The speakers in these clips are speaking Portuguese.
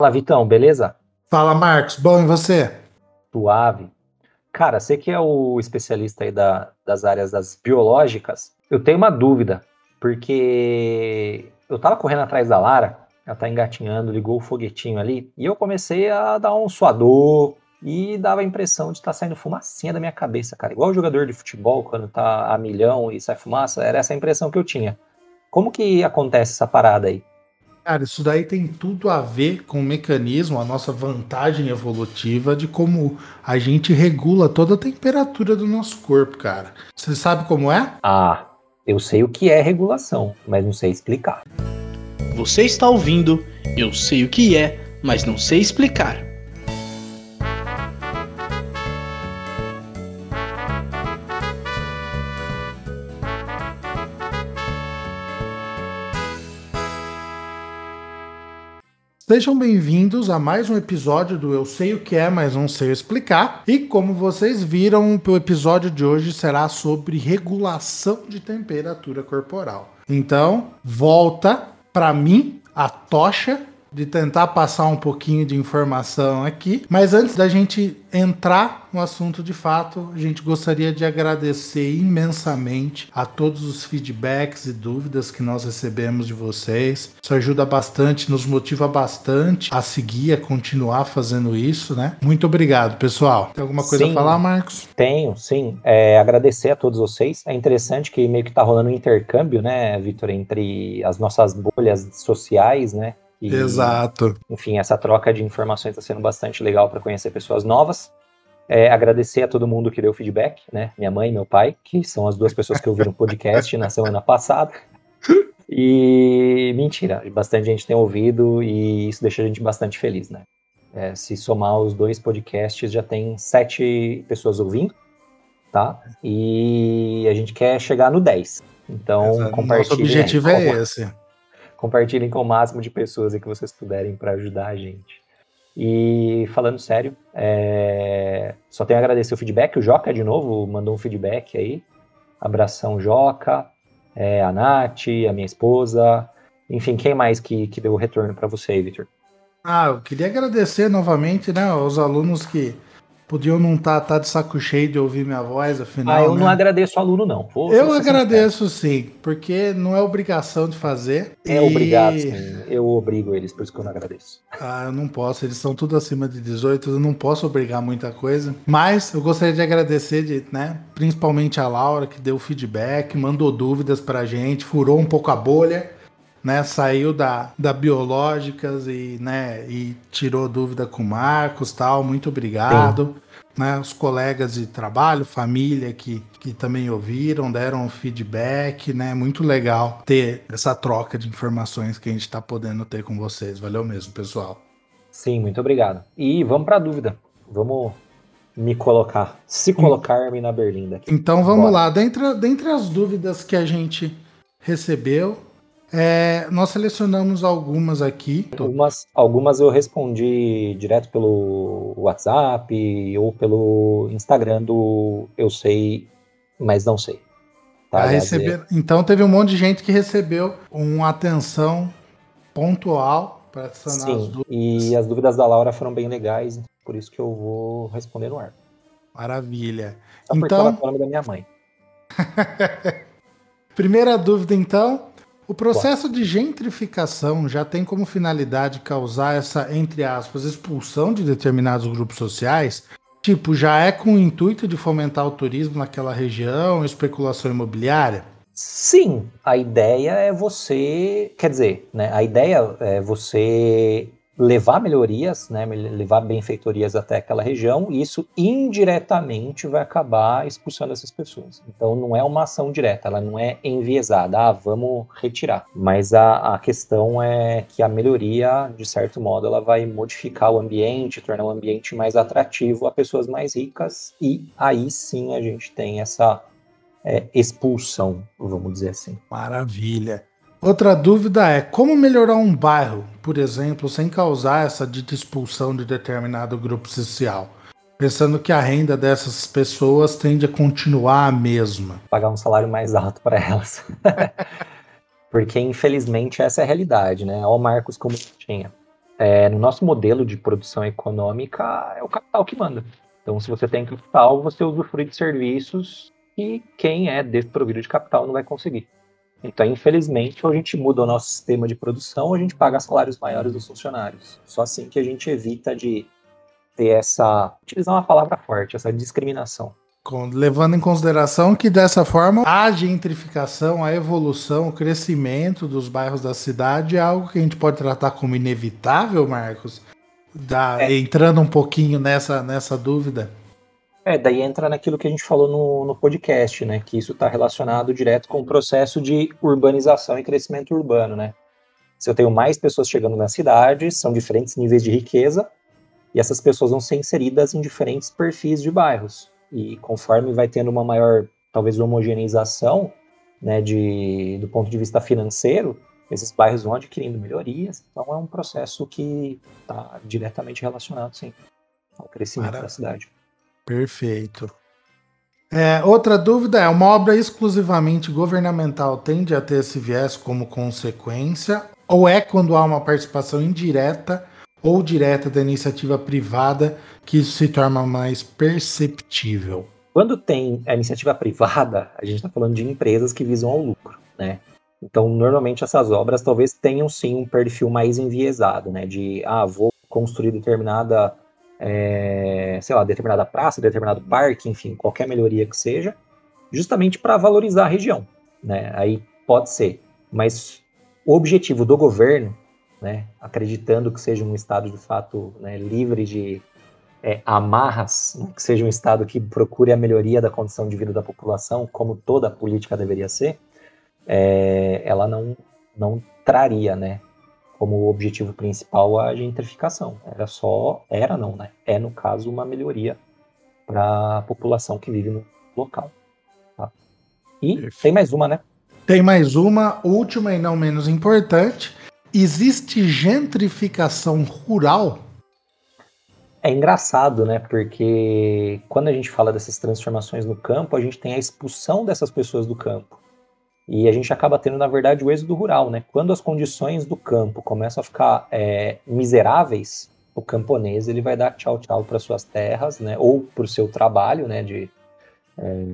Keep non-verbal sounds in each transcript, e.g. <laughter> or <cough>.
Fala, Vitão, beleza? Fala, Marcos. Bom, e você? Suave. Cara, você que é o especialista aí da, das áreas das biológicas, eu tenho uma dúvida, porque eu tava correndo atrás da Lara, ela tá engatinhando, ligou o foguetinho ali, e eu comecei a dar um suador, e dava a impressão de estar tá saindo fumacinha da minha cabeça, cara. Igual o jogador de futebol, quando tá a milhão e sai fumaça, era essa a impressão que eu tinha. Como que acontece essa parada aí? Cara, isso daí tem tudo a ver com o mecanismo, a nossa vantagem evolutiva de como a gente regula toda a temperatura do nosso corpo, cara. Você sabe como é? Ah, eu sei o que é regulação, mas não sei explicar. Você está ouvindo, eu sei o que é, mas não sei explicar. Sejam bem-vindos a mais um episódio do Eu Sei o que é, mas não sei explicar. E como vocês viram, o episódio de hoje será sobre regulação de temperatura corporal. Então, volta para mim a tocha de tentar passar um pouquinho de informação aqui. Mas antes da gente entrar no assunto de fato, a gente gostaria de agradecer imensamente a todos os feedbacks e dúvidas que nós recebemos de vocês. Isso ajuda bastante, nos motiva bastante a seguir, a continuar fazendo isso, né? Muito obrigado, pessoal. Tem alguma coisa sim, a falar, Marcos? Tenho, sim. É, agradecer a todos vocês. É interessante que meio que tá rolando um intercâmbio, né, Vitor, entre as nossas bolhas sociais, né? E, Exato. Enfim, essa troca de informações está sendo bastante legal para conhecer pessoas novas. É, agradecer a todo mundo que deu feedback, né? Minha mãe e meu pai, que são as duas pessoas que ouviram o podcast na semana passada. E mentira, bastante gente tem ouvido e isso deixa a gente bastante feliz, né? É, se somar os dois podcasts, já tem sete pessoas ouvindo, tá? E a gente quer chegar no 10. Então, compartilhe. Nosso objetivo é esse compartilhem com o máximo de pessoas que vocês puderem para ajudar a gente. E falando sério, é... só tenho a agradecer o feedback. O Joca, de novo, mandou um feedback aí. Abração, Joca, é, a Nath, a minha esposa. Enfim, quem mais que, que deu o retorno para você, Victor? Ah, eu queria agradecer novamente né, aos alunos que podiam não estar tá, tá de saco cheio de ouvir minha voz, afinal. Ah, eu né? não agradeço aluno, não. Vou, eu agradeço sim, porque não é obrigação de fazer. É e... obrigado, sim. Eu obrigo eles, por isso que eu não agradeço. Ah, eu não posso, eles são tudo acima de 18, eu não posso obrigar muita coisa. Mas eu gostaria de agradecer, de, né, principalmente a Laura, que deu feedback, mandou dúvidas pra gente, furou um pouco a bolha né, saiu da, da Biológicas e, né, e tirou dúvida com o Marcos, tal, muito obrigado. Né, os colegas de trabalho, família que, que também ouviram, deram feedback, né? Muito legal ter essa troca de informações que a gente está podendo ter com vocês. Valeu mesmo, pessoal. Sim, muito obrigado. E vamos para a dúvida. Vamos me colocar, se colocar-me na berlinda. Aqui. Então vamos Bora. lá. Dentre, dentre as dúvidas que a gente recebeu, é, nós selecionamos algumas aqui. Algumas, algumas eu respondi direto pelo WhatsApp ou pelo Instagram do Eu Sei, mas não sei. Tá, receber... Então teve um monte de gente que recebeu uma atenção pontual para sanar Sim, as dúvidas. E as dúvidas da Laura foram bem legais, por isso que eu vou responder no ar. Maravilha. Só então... ela é o nome da minha mãe. <laughs> Primeira dúvida, então. O processo de gentrificação já tem como finalidade causar essa, entre aspas, expulsão de determinados grupos sociais? Tipo, já é com o intuito de fomentar o turismo naquela região, especulação imobiliária? Sim, a ideia é você, quer dizer, né, a ideia é você levar melhorias, né, levar benfeitorias até aquela região, e isso indiretamente vai acabar expulsando essas pessoas. Então não é uma ação direta, ela não é enviesada, ah, vamos retirar. Mas a, a questão é que a melhoria, de certo modo, ela vai modificar o ambiente, tornar o ambiente mais atrativo a pessoas mais ricas, e aí sim a gente tem essa é, expulsão, vamos dizer assim. Maravilha. Outra dúvida é como melhorar um bairro, por exemplo, sem causar essa dita expulsão de determinado grupo social, pensando que a renda dessas pessoas tende a continuar a mesma. Pagar um salário mais alto para elas. <laughs> Porque infelizmente essa é a realidade, né? O Marcos como tinha. é, no nosso modelo de produção econômica, é o capital que manda. Então, se você tem capital, você usufrui de serviços que quem é desprovido de capital não vai conseguir. Então, infelizmente, ou a gente muda o nosso sistema de produção, ou a gente paga salários maiores dos funcionários. Só assim que a gente evita de ter essa, utilizar uma palavra forte, essa discriminação. Levando em consideração que dessa forma a gentrificação, a evolução, o crescimento dos bairros da cidade é algo que a gente pode tratar como inevitável, Marcos? Da, é. Entrando um pouquinho nessa, nessa dúvida. É, daí entra naquilo que a gente falou no, no podcast, né? Que isso está relacionado direto com o processo de urbanização e crescimento urbano, né? Se eu tenho mais pessoas chegando na cidade, são diferentes níveis de riqueza, e essas pessoas vão ser inseridas em diferentes perfis de bairros. E conforme vai tendo uma maior, talvez, homogeneização, né, de, do ponto de vista financeiro, esses bairros vão adquirindo melhorias. Então é um processo que está diretamente relacionado, sim, ao crescimento Maravilha. da cidade. Perfeito. É, outra dúvida é: uma obra exclusivamente governamental tende a ter esse viés como consequência? Ou é quando há uma participação indireta ou direta da iniciativa privada que isso se torna mais perceptível? Quando tem a iniciativa privada, a gente está falando de empresas que visam ao lucro, né? Então, normalmente essas obras talvez tenham sim um perfil mais enviesado, né? De, ah, vou construir determinada, é, sei lá, determinada praça, determinado parque, enfim, qualquer melhoria que seja, justamente para valorizar a região, né? Aí pode ser, mas o objetivo do governo né, acreditando que seja um Estado de fato né, livre de é, amarras, né, que seja um Estado que procure a melhoria da condição de vida da população, como toda política deveria ser, é, ela não, não traria né, como objetivo principal a gentrificação. Era só, era não, né? É, no caso, uma melhoria para a população que vive no local. Tá? E tem mais uma, né? Tem mais uma, última e não menos importante, Existe gentrificação rural? É engraçado, né? Porque quando a gente fala dessas transformações no campo, a gente tem a expulsão dessas pessoas do campo. E a gente acaba tendo, na verdade, o êxodo rural, né? Quando as condições do campo começam a ficar é, miseráveis, o camponês ele vai dar tchau tchau para suas terras, né? Ou para o seu trabalho, né? De, é,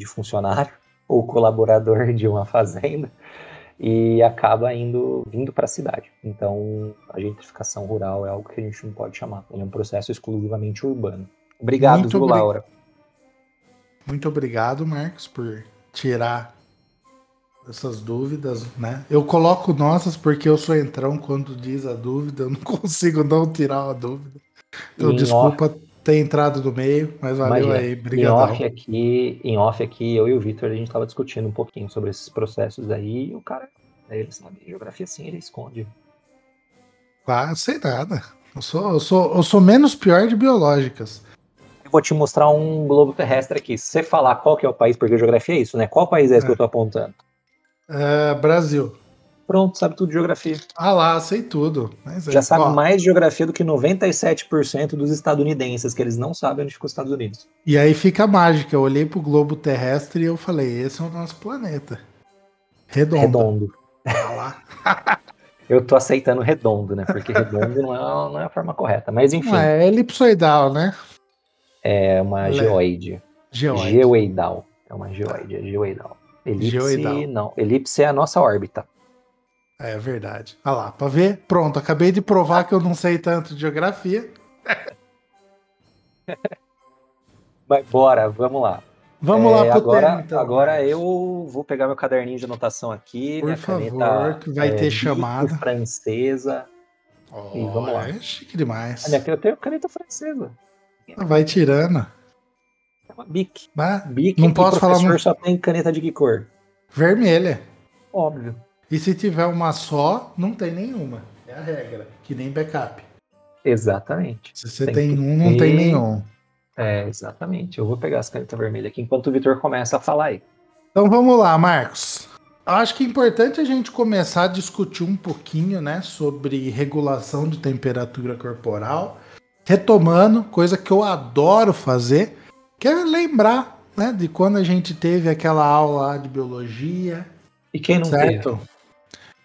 de funcionário <laughs> ou colaborador de uma fazenda e acaba indo vindo para a cidade. Então, a gentrificação rural é algo que a gente não pode chamar. Ele é um processo exclusivamente urbano. Obrigado, Muito viu, obrig... Laura. Muito obrigado, Marcos, por tirar essas dúvidas, né? Eu coloco nossas porque eu sou entrão quando diz a dúvida, eu não <laughs> consigo não tirar a dúvida. Então, desculpa off, ter entrado no meio, mas valeu imagina, aí, obrigado. Em off aqui, em off aqui, eu e o Victor, a gente estava discutindo um pouquinho sobre esses processos aí, e o cara, ele sabe, geografia sim, ele esconde. Ah, sei nada. Eu sou, eu sou, eu sou menos pior de biológicas. Eu vou te mostrar um globo terrestre aqui. Se você falar qual que é o país, porque geografia é isso, né? Qual país é esse é. que eu tô apontando? É, Brasil. Pronto, sabe tudo de geografia. Ah lá, sei tudo. Mas Já sabe ó, mais de geografia do que 97% dos estadunidenses, que eles não sabem onde ficam os Estados Unidos. E aí fica a mágica. Eu olhei pro globo terrestre e eu falei, esse é o nosso planeta. Redondo. Redondo. Ah lá. <laughs> eu tô aceitando redondo, né? Porque redondo não é, não é a forma correta. Mas enfim. Não é elipsoidal, né? É uma geoide. Geoide. Geoidal. É uma geoide, é geoidal. Elipse, geoidal. não. Elipse é a nossa órbita. É verdade. Olha lá, pra ver? Pronto, acabei de provar que eu não sei tanto de geografia. <laughs> Mas bora, vamos lá. Vamos é, lá pro agora, tema, então. Agora eu vou pegar meu caderninho de anotação aqui. Por favor, caneta, que vai é, ter chamada. francesa. Oh, e vamos lá. É chique demais. Olha, aqui eu tenho caneta francesa. Vai tirando. Bic. Bah, Bic não posso falar muito. só tem caneta de que cor? Vermelha. Óbvio. E se tiver uma só, não tem nenhuma. É a regra. Que nem backup. Exatamente. Se você tem, tem um, ter... não tem nenhum. É, exatamente. Eu vou pegar as canetas vermelhas aqui enquanto o Vitor começa a falar aí. Então vamos lá, Marcos. Acho que é importante a gente começar a discutir um pouquinho, né, sobre regulação de temperatura corporal, retomando, coisa que eu adoro fazer, que é lembrar, né, de quando a gente teve aquela aula de biologia. E quem não certo? teve?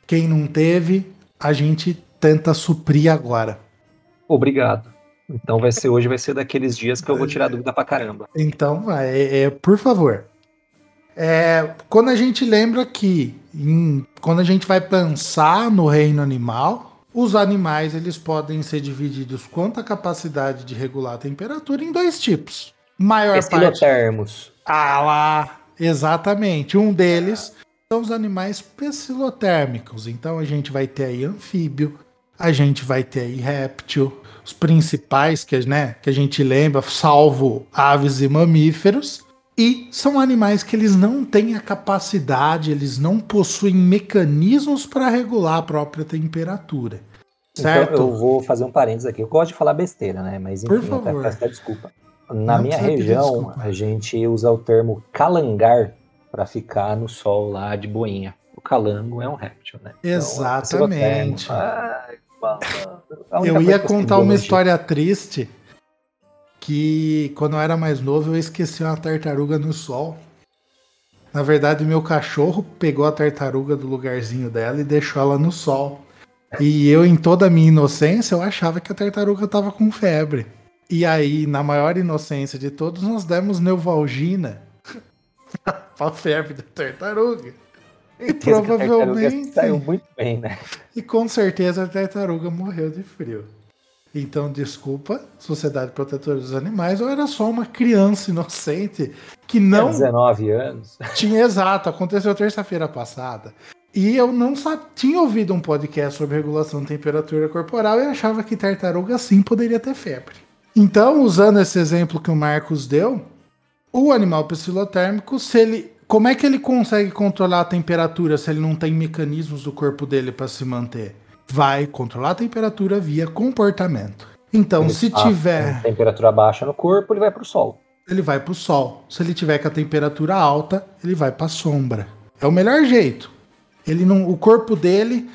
Quem não teve, a gente tenta suprir agora. Obrigado. Então vai ser hoje, vai ser daqueles dias que eu vou tirar dúvida pra caramba. Então, é, é, por favor. É, quando a gente lembra que em, quando a gente vai pensar no reino animal, os animais eles podem ser divididos quanto à capacidade de regular a temperatura em dois tipos. Maior parte. Ah lá, exatamente. Um deles são os animais pecilotérmicos. Então a gente vai ter aí anfíbio, a gente vai ter aí réptil, os principais que, né, que a gente lembra, salvo aves e mamíferos. E são animais que eles não têm a capacidade, eles não possuem mecanismos para regular a própria temperatura. Certo? Então eu vou fazer um parênteses aqui. Eu gosto de falar besteira, né? Mas enfim, Por favor. até desculpa. Na não minha região, a gente usa o termo calangar para ficar no sol lá de boinha. O calango é um réptil, né? Então, Exatamente. Então, Ai, eu ia contar uma história triste que quando eu era mais novo eu esqueci uma tartaruga no sol. Na verdade, meu cachorro pegou a tartaruga do lugarzinho dela e deixou ela no sol. E eu, em toda a minha inocência, eu achava que a tartaruga tava com febre. E aí, na maior inocência de todos, nós demos Neuvalgina <laughs> pra febre da tartaruga. E provavelmente. Saiu muito bem, né? E com certeza a tartaruga morreu de frio. Então, desculpa, Sociedade Protetora dos Animais, ou era só uma criança inocente que não. Tinha 19 anos. Tinha exato, aconteceu terça-feira passada. E eu não tinha ouvido um podcast sobre regulação de temperatura corporal e achava que tartaruga sim poderia ter febre. Então, usando esse exemplo que o Marcos deu, o animal psilotérmico, se ele, como é que ele consegue controlar a temperatura se ele não tem mecanismos do corpo dele para se manter? vai controlar a temperatura via comportamento. Então, ele se tiver. temperatura baixa no corpo, ele vai para o sol. Ele vai para o sol. Se ele tiver com a temperatura alta, ele vai para a sombra. É o melhor jeito. Ele não, o corpo dele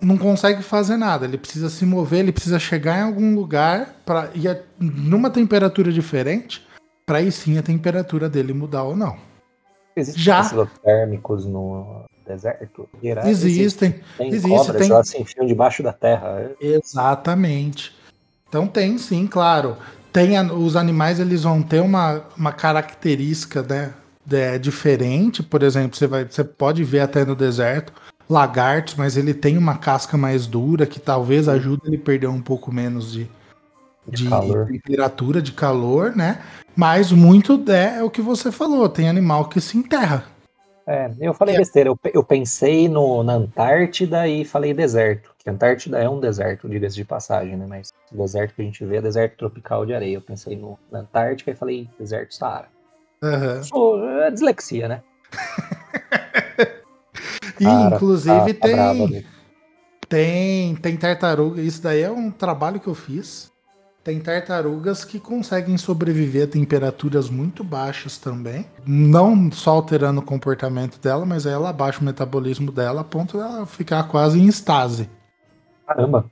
não consegue fazer nada. Ele precisa se mover, ele precisa chegar em algum lugar para ir numa temperatura diferente, para aí sim a temperatura dele mudar ou não. Existem Já térmicos no deserto? existem. Tem existe, cobras, tem... elas se enfiam debaixo da terra. Exatamente. Então tem sim, claro. Tem a, os animais eles vão ter uma, uma característica né, é, diferente. Por exemplo, você, vai, você pode ver até no deserto lagartos, mas ele tem uma casca mais dura que talvez ajude ele a perder um pouco menos de, de, de temperatura, de calor, né? Mas muito é, é o que você falou, tem animal que se enterra. É, eu falei é. besteira, eu, eu pensei no, na Antártida e falei deserto, que Antártida é um deserto, diga-se de passagem, né? Mas o deserto que a gente vê é deserto tropical de areia. Eu pensei no, na Antártica e falei deserto Saara. Uhum. Sou, é dislexia, né? <laughs> e Cara, inclusive tá, tá tem, tem tem tartaruga, isso daí é um trabalho que eu fiz. Tem tartarugas que conseguem sobreviver a temperaturas muito baixas também. Não só alterando o comportamento dela, mas aí ela abaixa o metabolismo dela a ponto dela ficar quase em estase. Caramba!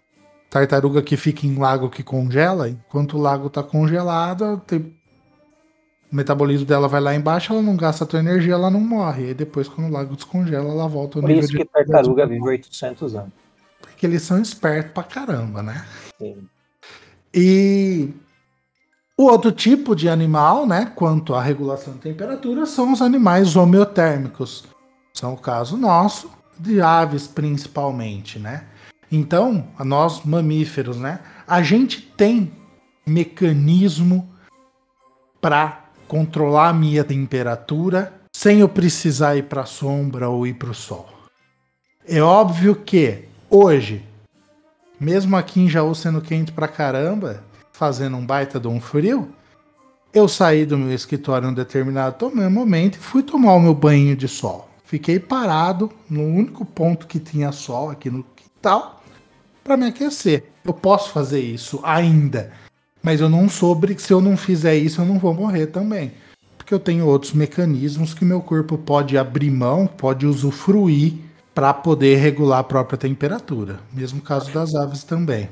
Tartaruga que fica em lago que congela, enquanto o lago está congelado, tem... o metabolismo dela vai lá embaixo, ela não gasta a tua energia, ela não morre. E depois, quando o lago descongela, ela volta ao Por nível isso que de... tartaruga vive 800 anos. Porque eles são espertos pra caramba, né? Sim. E o outro tipo de animal, né, quanto à regulação de temperatura, são os animais homeotérmicos. São o caso nosso, de aves principalmente, né? Então, nós mamíferos, né, a gente tem mecanismo para controlar a minha temperatura sem eu precisar ir para a sombra ou ir para o sol. É óbvio que hoje mesmo aqui em Jaú sendo quente pra caramba, fazendo um baita de um frio, eu saí do meu escritório em um determinado momento e fui tomar o meu banho de sol. Fiquei parado no único ponto que tinha sol aqui no quintal para me aquecer. Eu posso fazer isso ainda, mas eu não sobre se eu não fizer isso eu não vou morrer também, porque eu tenho outros mecanismos que meu corpo pode abrir mão, pode usufruir para poder regular a própria temperatura. Mesmo caso das aves também.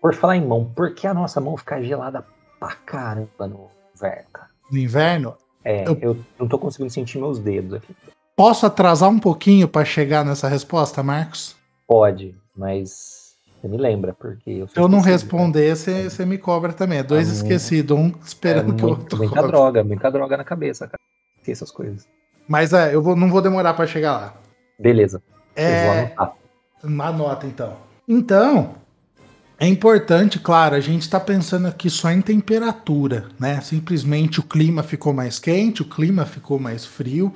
Por falar em mão, por que a nossa mão fica gelada pra caramba no inverno, cara? No inverno? É, eu, eu não tô conseguindo sentir meus dedos aqui. Posso atrasar um pouquinho para chegar nessa resposta, Marcos? Pode, mas Você me lembra, porque eu Se eu não responder, você, você me cobra também. É dois Ah, esquecidos, um esperando é que o outro muita cobre. droga, muita droga na cabeça, cara. Essas coisas. Mas é, eu vou- não vou demorar pra chegar lá. Beleza. É, anota então. Então, é importante, claro, a gente está pensando aqui só em temperatura, né? Simplesmente o clima ficou mais quente, o clima ficou mais frio,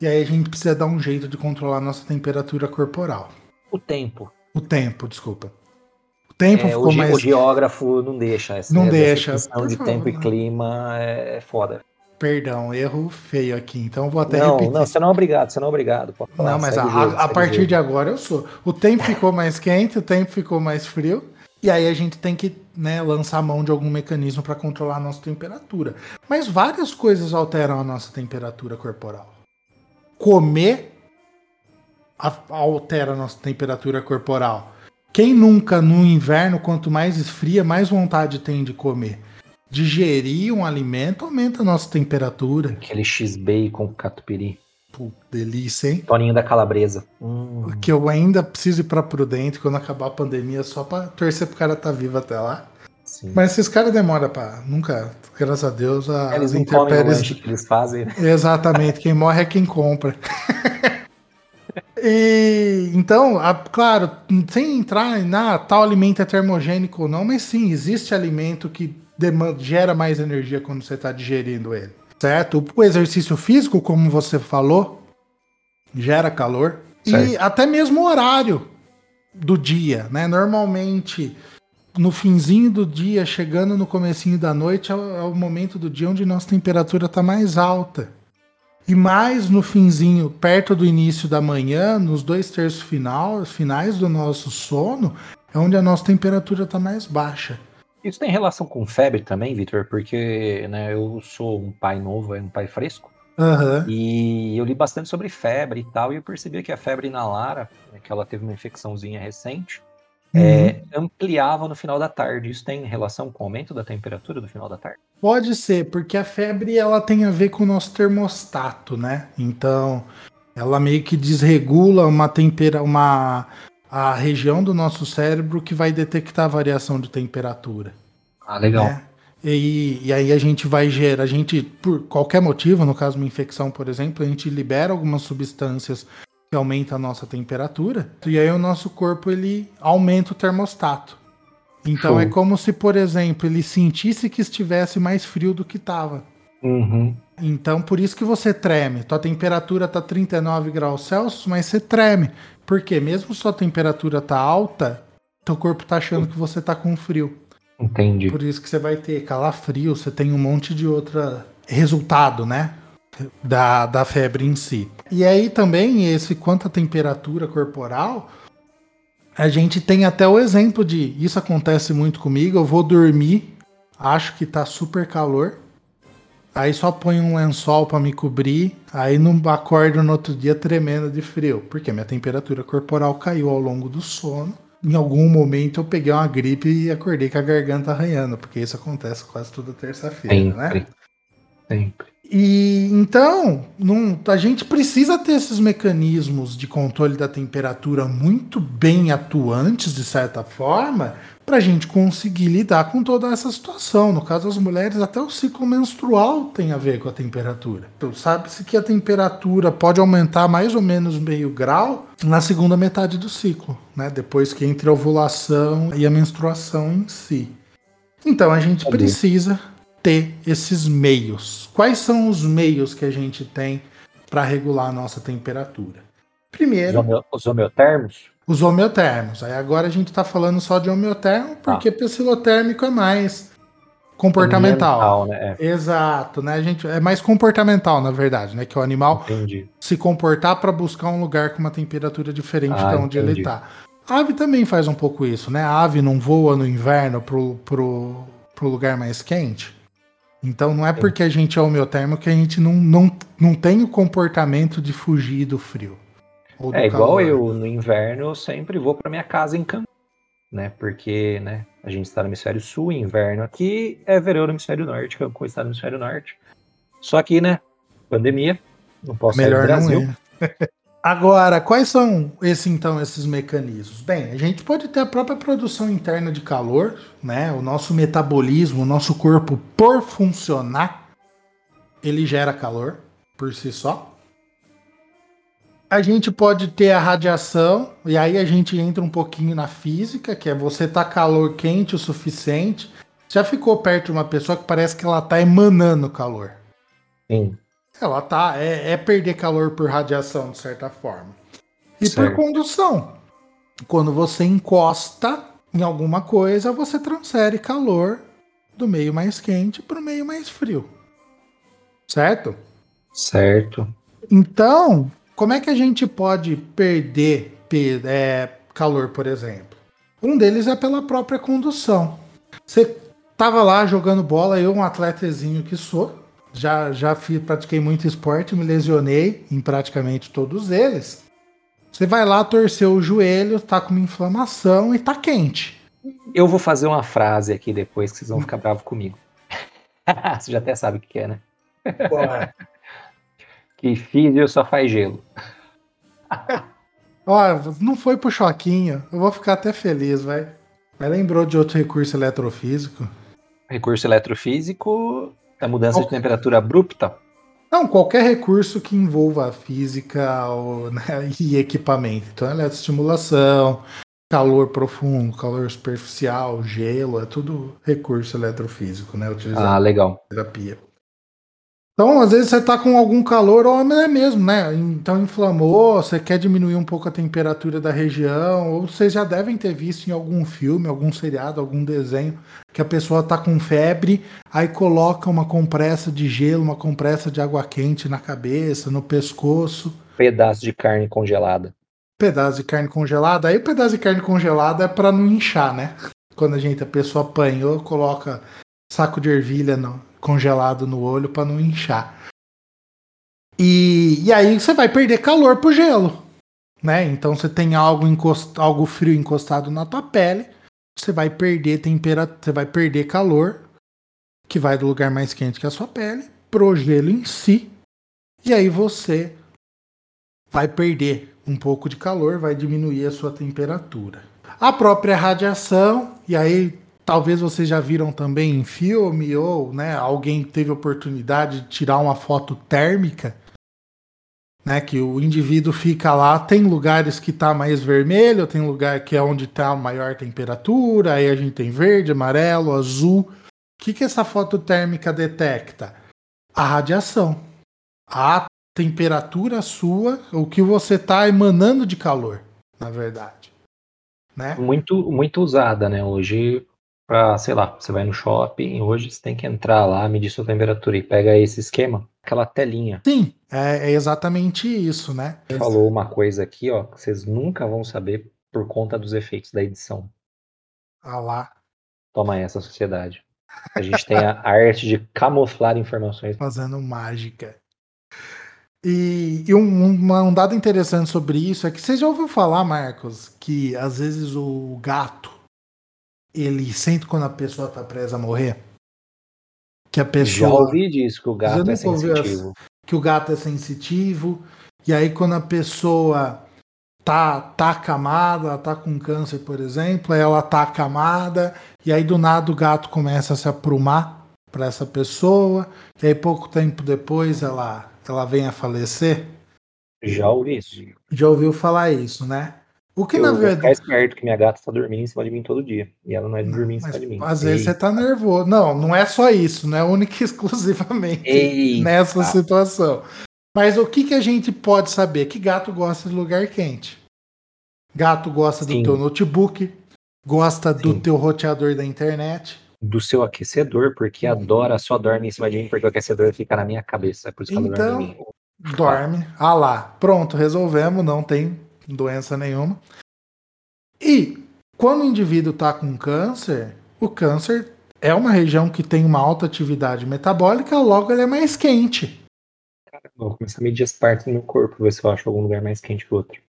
e aí a gente precisa dar um jeito de controlar a nossa temperatura corporal. O tempo. O tempo, desculpa. O tempo É, ficou o, mais o geógrafo não deixa. Essa, Não essa deixa. Por de favor, tempo e clima é foda. Perdão, erro feio aqui. Então vou até Não, repetir. não, você não é obrigado, você não é obrigado. Falar, Não, mas a, jogo, a- partir jogo. de agora eu sou. O tempo ficou mais quente, o tempo ficou mais frio. E aí a gente tem que né, lançar a mão de algum mecanismo para controlar a nossa temperatura. Mas várias coisas alteram a nossa temperatura corporal. Comer a- altera a nossa temperatura corporal. Quem nunca no inverno, quanto mais esfria, mais vontade tem de comer. Digerir um alimento aumenta a nossa temperatura. Aquele X-Bacon catupiry. Pô, delícia, hein? Toninho da calabresa. Hum, que eu ainda preciso ir pra Prudente quando acabar a pandemia, só pra torcer pro cara estar vivo até lá. sim. Mas esses caras demoram pra. Nunca, graças a Deus, a, Eles as o intempéries. que eles fazem, né? Exatamente, quem morre é quem compra. <laughs> E então, a- claro, sem entrar ah, tal alimento é termogênico ou não, mas sim, existe alimento que dema- gera mais energia quando você está digerindo ele. Certo? O exercício físico, como você falou, gera calor. E Certo. até mesmo o horário do dia, né? Normalmente, no finzinho do dia, chegando no comecinho da noite, é o, é o momento do dia onde nossa temperatura está mais alta. E mais no finzinho, perto do início da manhã, nos dois terços final, finais do nosso sono, é onde a nossa temperatura está mais baixa. Isso tem relação com febre também, Vitor? Porque né, eu sou um pai novo, é um pai fresco. Aham. E eu li bastante sobre febre e tal, e eu percebi que a febre na Lara, né, que ela teve uma infecçãozinha recente, Uhum. é, ampliava no final da tarde. Isso tem relação com o aumento da temperatura do final da tarde? Pode ser, porque a febre ela tem a ver com o nosso termostato, né? Então, ela meio que desregula uma tempera, uma a região do nosso cérebro que vai detectar a variação de temperatura. Ah, legal. né? E, e aí a gente vai gerar, a gente, por qualquer motivo, no caso uma infecção, por exemplo, a gente libera algumas substâncias que aumentam a nossa temperatura, e aí o nosso corpo ele aumenta o termostato. Então Show. é como se, por exemplo, ele sentisse que estivesse mais frio do que estava. Uhum. Então, por isso que você treme. Tua temperatura tá 39 graus Celsius, mas você treme. Porque mesmo sua temperatura tá alta, teu corpo tá achando que você tá com frio. Entendi. Por isso que você vai ter calafrio, você tem um monte de outra resultado, né? Da, da febre em si. E aí também, esse quanto à temperatura corporal, a gente tem até o exemplo de isso acontece muito comigo. Eu vou dormir, acho que tá super calor. Aí só ponho um lençol para me cobrir, aí não acordo no outro dia tremendo de frio, porque minha temperatura corporal caiu ao longo do sono. Em algum momento eu peguei uma gripe e acordei com a garganta arranhando, porque isso acontece quase toda terça-feira, né? Sempre. E então, não- a gente precisa ter esses mecanismos de controle da temperatura muito bem atuantes, de certa forma, para a gente conseguir lidar com toda essa situação. No caso das mulheres, até o ciclo menstrual tem a ver com a temperatura. Então, sabe-se que a temperatura pode aumentar mais ou menos meio grau na segunda metade do ciclo, né? depois que entre a ovulação e a menstruação em si. Então, a gente precisa ter esses meios. Quais são os meios que a gente tem para regular a nossa temperatura? Os, Primeiro, homeo- os homeotermos? os homeotermos. Aí agora a gente está falando só de homeotermo porque psilotérmico é mais comportamental. Né? Exato, né? A gente é mais comportamental, na verdade, né? Que o animal É, entendi. se comportar para buscar um lugar com uma temperatura diferente Ah, de onde ele entendi. está. A ave também faz um pouco isso, né? A ave não voa no inverno pro, pro, pro lugar mais quente. Então não é Sim. porque a gente é homeotérmico que a gente não, não, não tem o comportamento de fugir do frio. do É igual calor. eu, no inverno, eu sempre vou para minha casa em Cancún, né? Porque, né, a gente está no hemisfério sul, inverno aqui, é verão no hemisfério norte, Cancún está no hemisfério norte. Só que, né, pandemia, não posso sair do Melhor não Brasil. ir. <laughs> Agora, quais são esse, então esses mecanismos? Bem, a gente pode ter a própria produção interna de calor, né? O nosso metabolismo, o nosso corpo, por funcionar, ele gera calor por si só. A gente pode ter a radiação, e aí a gente entra um pouquinho na física, que é você tá calor quente o suficiente. Já ficou perto de uma pessoa que parece que ela tá emanando calor. Sim. Ela tá. É, é perder calor por radiação, de certa forma. E Certo. por condução. Quando você encosta em alguma coisa, você transfere calor do meio mais quente para o meio mais frio. Certo? Certo. Então, como é que a gente pode perder pe- é, calor, por exemplo? Um deles é pela própria condução. Você tava lá jogando bola, eu, um atletazinho que sou, já, já fiz, pratiquei muito esporte, me lesionei em praticamente todos eles. Você vai lá torcer o joelho, tá com uma inflamação e tá quente. Eu vou fazer uma frase aqui depois que vocês vão ficar bravos comigo. <laughs> Você já até sabe o que é, né? <laughs> Que físio só faz gelo. <laughs> Ó, não foi pro choquinho, eu vou ficar até feliz, vai. Mas lembrou de outro recurso eletrofísico? Recurso eletrofísico, a mudança de temperatura abrupta. Não, qualquer recurso que envolva física ou, né, <laughs> e equipamento. Então, eletroestimulação, calor profundo, calor superficial, gelo, é tudo recurso eletrofísico, né? Utilizado Ah, legal. terapia. Então, às vezes você tá com algum calor, ou é mesmo, né? Então inflamou, você quer diminuir um pouco a temperatura da região, ou vocês já devem ter visto em algum filme, algum seriado, algum desenho, que a pessoa tá com febre, aí coloca uma compressa de gelo, uma compressa de água quente na cabeça, no pescoço, Pedaço de carne congelada. pedaço de carne congelada. Aí o pedaço de carne congelada é para não inchar, né? Quando a gente, a pessoa apanhou, coloca saco de ervilha no- congelado no olho para não inchar. E, e aí você vai perder calor pro gelo, né? Então você tem algo, encost, algo frio encostado na tua pele, você vai perder temperatura, você vai perder calor, que vai do lugar mais quente que a sua pele, pro gelo em si. E aí você vai perder um pouco de calor, vai diminuir a sua temperatura. A própria radiação, e aí talvez vocês já viram também em filme ou né, alguém teve oportunidade de tirar uma foto térmica, né, que o indivíduo fica lá, tem lugares que tá mais vermelho, tem lugar que é onde tá a maior temperatura, aí a gente tem verde, amarelo, azul. O que, que essa foto térmica detecta? A radiação. A temperatura sua, o que você está emanando de calor, na verdade. Né? Muito, muito usada, né? Hoje, pra, sei lá, você vai no shopping, hoje você tem que entrar lá, medir sua temperatura e pega esse esquema, aquela telinha. Sim, é, é exatamente isso, né? Falou uma coisa aqui, ó, que vocês nunca vão saber por conta dos efeitos da edição. Ah lá, Toma essa, sociedade. A gente tem a <laughs> arte de camuflar informações. fazendo mágica. E, e um, um dado interessante sobre isso é que você já ouviu falar, Marcos, que às vezes o gato ele sente quando a pessoa tá presa a morrer? Que a Já pessoa. ouvi disso, que o gato é sensitivo. que o gato é sensitivo, e aí quando a pessoa tá, tá acamada, ela tá com câncer, por exemplo, aí ela tá acamada, e aí do nada o gato começa a se aprumar para essa pessoa, e aí pouco tempo depois ela, ela vem a falecer. Já ouvi isso. Já ouviu falar isso, né? O que eu na verdade. esperto que minha gata tá dormindo em cima de mim todo dia. E ela não é de dormir em cima Mas, de mim. às vezes Ei, você tá nervoso. Não, não é só isso, não é única e <laughs> exclusivamente Ei, nessa ah. situação. Mas o que, que a gente pode saber? Que gato gosta de lugar quente. Gato gosta Sim. do teu notebook, gosta do Sim. teu roteador da internet. do seu aquecedor, porque adora, só dorme em cima de mim, porque o aquecedor fica na minha cabeça. É por isso que ela Então- dorme em mim. Dorme. Ah lá. Pronto, resolvemos, não tem doença nenhuma. E quando o indivíduo está com câncer, o câncer é uma região que tem uma alta atividade metabólica, logo ele é mais quente. Vou começar a medir as partes do meu corpo, ver se eu acho algum lugar mais quente que o outro.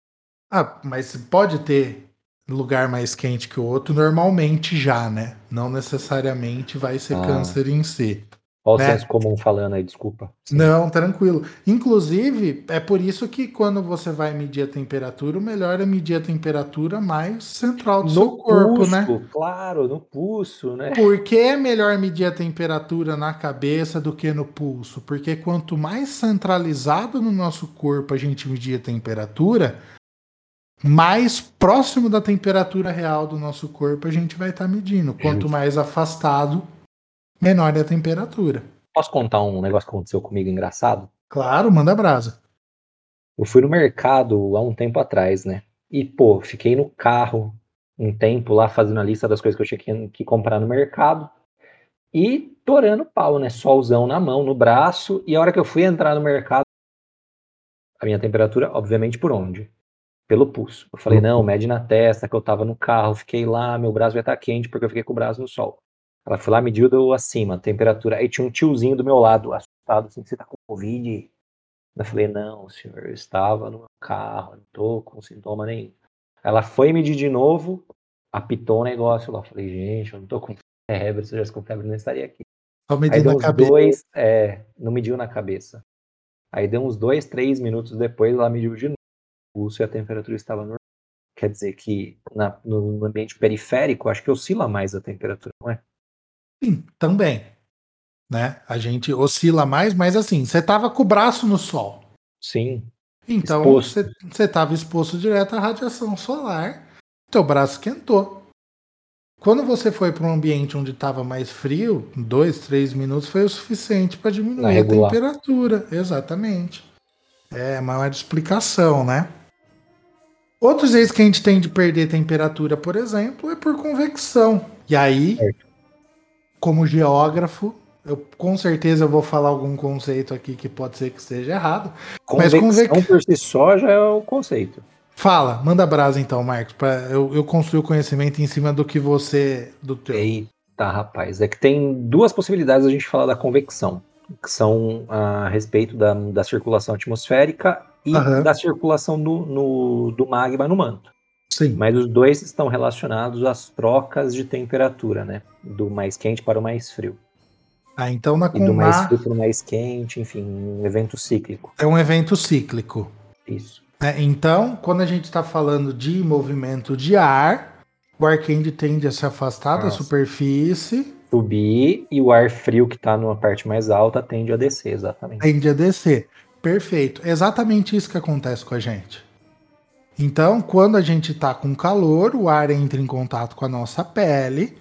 Ah, mas pode ter lugar mais quente que o outro normalmente já, né? Não necessariamente vai ser Ah. câncer em si. Olha o Né? senso comum falando aí, desculpa. Sim. Não, tranquilo. Inclusive, é por isso que quando você vai medir a temperatura, o melhor é medir a temperatura mais central do seu corpo, pulso, né? claro, no pulso, né? Por que é melhor medir a temperatura na cabeça do que no pulso? Porque quanto mais centralizado no nosso corpo a gente medir a temperatura, mais próximo da temperatura real do nosso corpo a gente vai estar medindo. Quanto mais afastado, menor é a temperatura. Posso contar um negócio que aconteceu comigo engraçado? Claro, manda brasa. Eu fui no mercado há um tempo atrás, né? E, pô, fiquei no carro um tempo lá fazendo a lista das coisas que eu tinha que, que comprar no mercado. E torando pau, né? Solzão na mão, no braço. E a hora que eu fui entrar no mercado, a minha temperatura, obviamente, por onde? Pelo pulso. Eu falei, não, mede na testa, que eu tava no carro, fiquei lá, meu braço vai estar quente porque eu fiquei com o braço no sol. Ela foi lá, mediu deu acima, a temperatura. Aí tinha um tiozinho do meu lado, assustado, assim, você tá com Covid? Eu falei, não, senhor, eu estava no meu carro, não tô com sintoma nenhum. Ela foi medir de novo, apitou o negócio lá. Eu falei, gente, eu não tô com febre, se eu tivesse com febre, eu não estaria aqui. Só deu na uns cabeça. dois, é, não mediu na cabeça. Aí deu uns dois, três minutos depois, ela mediu de novo. O pulso e a temperatura estava normal. Quer dizer que na- no ambiente periférico, acho que oscila mais a temperatura, não é? Sim, também. Né? A gente oscila mais, mas assim, você tava com o braço no sol. Sim, Então você estava exposto direto à radiação solar, teu braço esquentou. Quando você foi para um ambiente onde estava mais frio, dois, três minutos foi o suficiente para diminuir a temperatura. Exatamente. É a maior explicação, né? Outros jeitos que a gente tem de perder temperatura, por exemplo, é por convecção. E aí, Certo. Como geógrafo, eu com certeza eu vou falar algum conceito aqui que pode ser que esteja errado. Mas convecção convec- por si só já é o conceito. Fala, manda brasa então, Marcos, para eu, eu construir o conhecimento em cima do que você do teu. Eita, rapaz. É que tem duas possibilidades a gente falar da convecção, que são a respeito da, da circulação atmosférica e Aham. da circulação do, no- do magma no manto. Sim. Mas os dois estão relacionados às trocas de temperatura, né? Do mais quente para o mais frio. Ah, então na E do mais Comar frio para o mais quente, enfim, um evento cíclico. é um evento cíclico. Isso. né? Então, quando a gente está falando de movimento de ar, o ar quente tende a se afastar da Nossa. superfície, Subir e o ar frio que está numa parte mais alta tende a descer, exatamente. tende a descer. Perfeito. Exatamente isso que acontece com a gente. Então, quando a gente está com calor, o ar entra em contato com a nossa pele,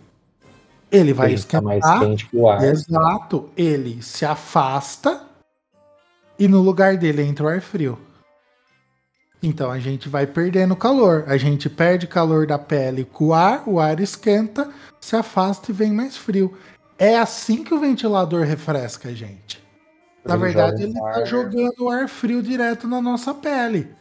ele vai Ele tá mais esquentar. quente que o ar. Exato. Ele se afasta e no lugar dele entra o ar frio. Então a gente vai perdendo calor. A gente perde calor da pele com o ar, o ar esquenta, se afasta e vem mais frio. É assim que o ventilador refresca a gente. Na Ele verdade, ele está ar, jogando o ar frio direto na nossa pele.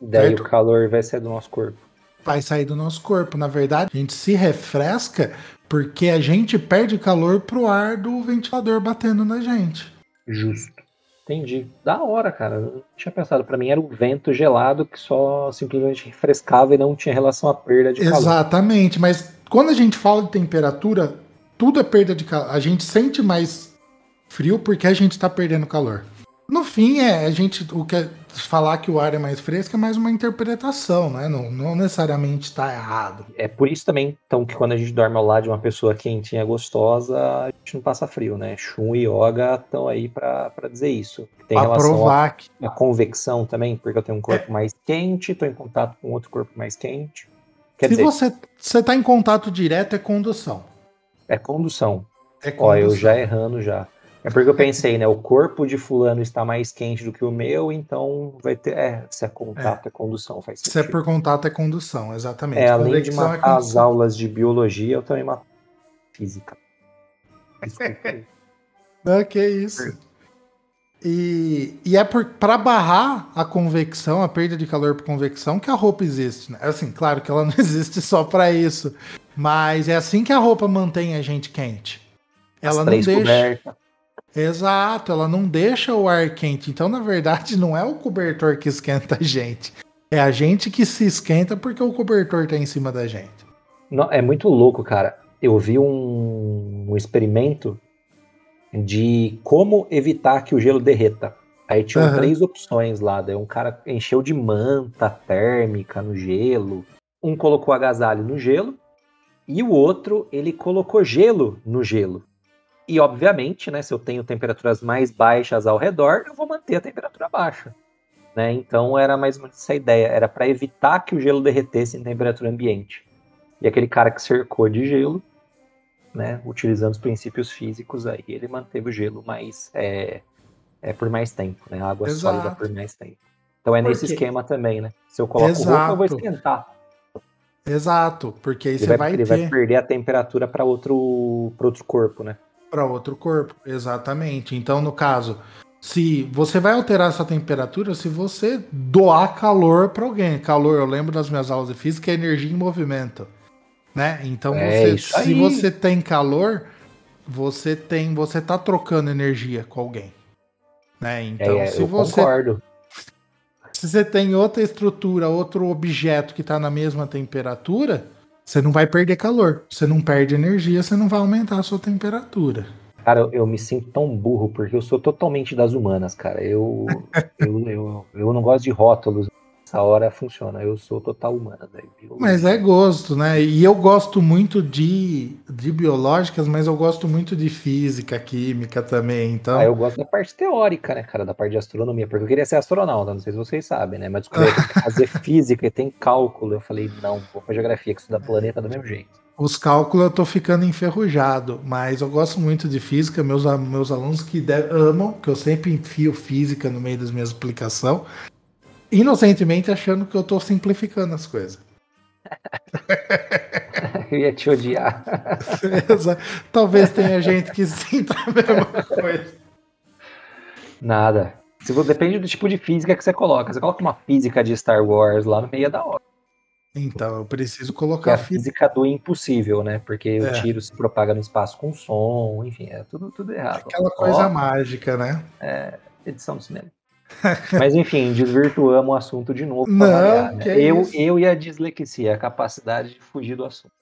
Daí certo? o calor vai ser do nosso corpo. Vai sair do nosso corpo. Na verdade, a gente se refresca porque a gente perde calor pro ar do ventilador batendo na gente. Justo. Entendi. Da hora, cara. Eu não tinha pensado. Pra mim era o vento gelado que só simplesmente refrescava e não tinha relação à perda de calor. Exatamente, mas quando a gente fala de temperatura, tudo é perda de calor. A gente sente mais frio porque a gente está perdendo calor. No fim, é a gente o que é- falar que o ar é mais fresco é mais uma interpretação, né? Não, não necessariamente está errado. É por isso também, então, que quando a gente dorme ao lado de uma pessoa quentinha, gostosa, a gente não passa frio, né? Shun e Yoga estão aí pra pra dizer isso. Tem Para relação provar que à convecção também, porque eu tenho um corpo mais quente, tô em contato com outro corpo mais quente. Quer se dizer, você você está em contato direto é condução. é condução. É Ó, eu condução. já errando já. É porque eu pensei, né? O corpo de fulano está mais quente do que o meu, então vai ter. É, se é contato, é, condução, faz Se é sentido. por contato é condução, exatamente. É, além de é matar as condução. aulas de biologia, eu também mato física. Desculpa. <laughs> aí. É, que isso. E, e é para barrar a convecção, a perda de calor por convecção, que a roupa existe. Né? Assim, claro que ela não <laughs> existe só para isso, mas é assim que a roupa mantém a gente quente. As Ela não deixa. Exato, ela não deixa o ar quente. Então, na verdade, não é o cobertor que esquenta a gente. É a gente que se esquenta porque o cobertor tá em cima da gente. Não, é muito louco, cara. Eu vi um, um experimento de como evitar que o gelo derreta. Aí tinham Aham. três opções lá. Daí um cara encheu de manta térmica no gelo. Um colocou agasalho no gelo. E o outro, ele colocou gelo no gelo. E, obviamente, né, se eu tenho temperaturas mais baixas ao redor, eu vou manter a temperatura baixa. Né? Então era mais ou menos essa ideia. Era para evitar que o gelo derretesse em temperatura ambiente. E aquele cara que cercou de gelo, né, utilizando os princípios físicos, aí ele manteve o gelo mais é, é por mais tempo, né? A água Exato. sólida por mais tempo. Então é nesse esquema também, né? Se eu coloco roupa, eu vou Exato. esquentar. Exato, porque aí Ele, você vai, vai, ele ter vai perder a temperatura para outro, pra outro corpo, né? Para outro corpo, exatamente. Então, no caso, se você vai alterar essa temperatura se você doar calor para alguém. Calor, eu lembro das minhas aulas de física, é energia em movimento, né? Então, É você, se você tem calor, você tem, você tá trocando energia com alguém, né? Então, é, se você concordo. se você tem outra estrutura, outro objeto que está na mesma temperatura, você não vai perder calor. Você não perde energia, você não vai aumentar a sua temperatura. Cara, eu, eu me sinto tão burro porque eu sou totalmente das humanas, cara. Eu, <laughs> eu, eu, eu não gosto de rótulos. Essa hora funciona. Eu sou total humana. Eu- Mas é gosto, né? E eu gosto muito de, de biológicas, mas eu gosto muito de física, química também. Então, Ah, eu gosto da parte teórica, né, cara, da parte de astronomia, porque eu queria ser astronauta, não sei se vocês sabem, né, mas descobri fazer <laughs> física e tem cálculo, eu falei, não, vou pra geografia, que estuda planeta do mesmo jeito. os cálculos eu tô ficando enferrujado, mas eu gosto muito de física. Meus, meus alunos que de- amam, que eu sempre enfio física no meio das minhas explicações, inocentemente achando que eu tô simplificando as coisas. <laughs> Eu ia te odiar. <laughs> Talvez tenha gente que sinta a mesma coisa. Nada. Se você, depende do tipo de física que você coloca. Você coloca uma física de Star Wars lá no meio é da hora. Então, eu preciso Que é colocar a física. do impossível, né? Porque É. o tiro se propaga no espaço com som, enfim, é tudo, tudo errado. Aquela coisa Ó, mágica, né? edição do cinema. Mas enfim, desvirtuamos o assunto de novo. Não, variar, né? que eu, isso. eu e a dislexia, a capacidade de fugir do assunto.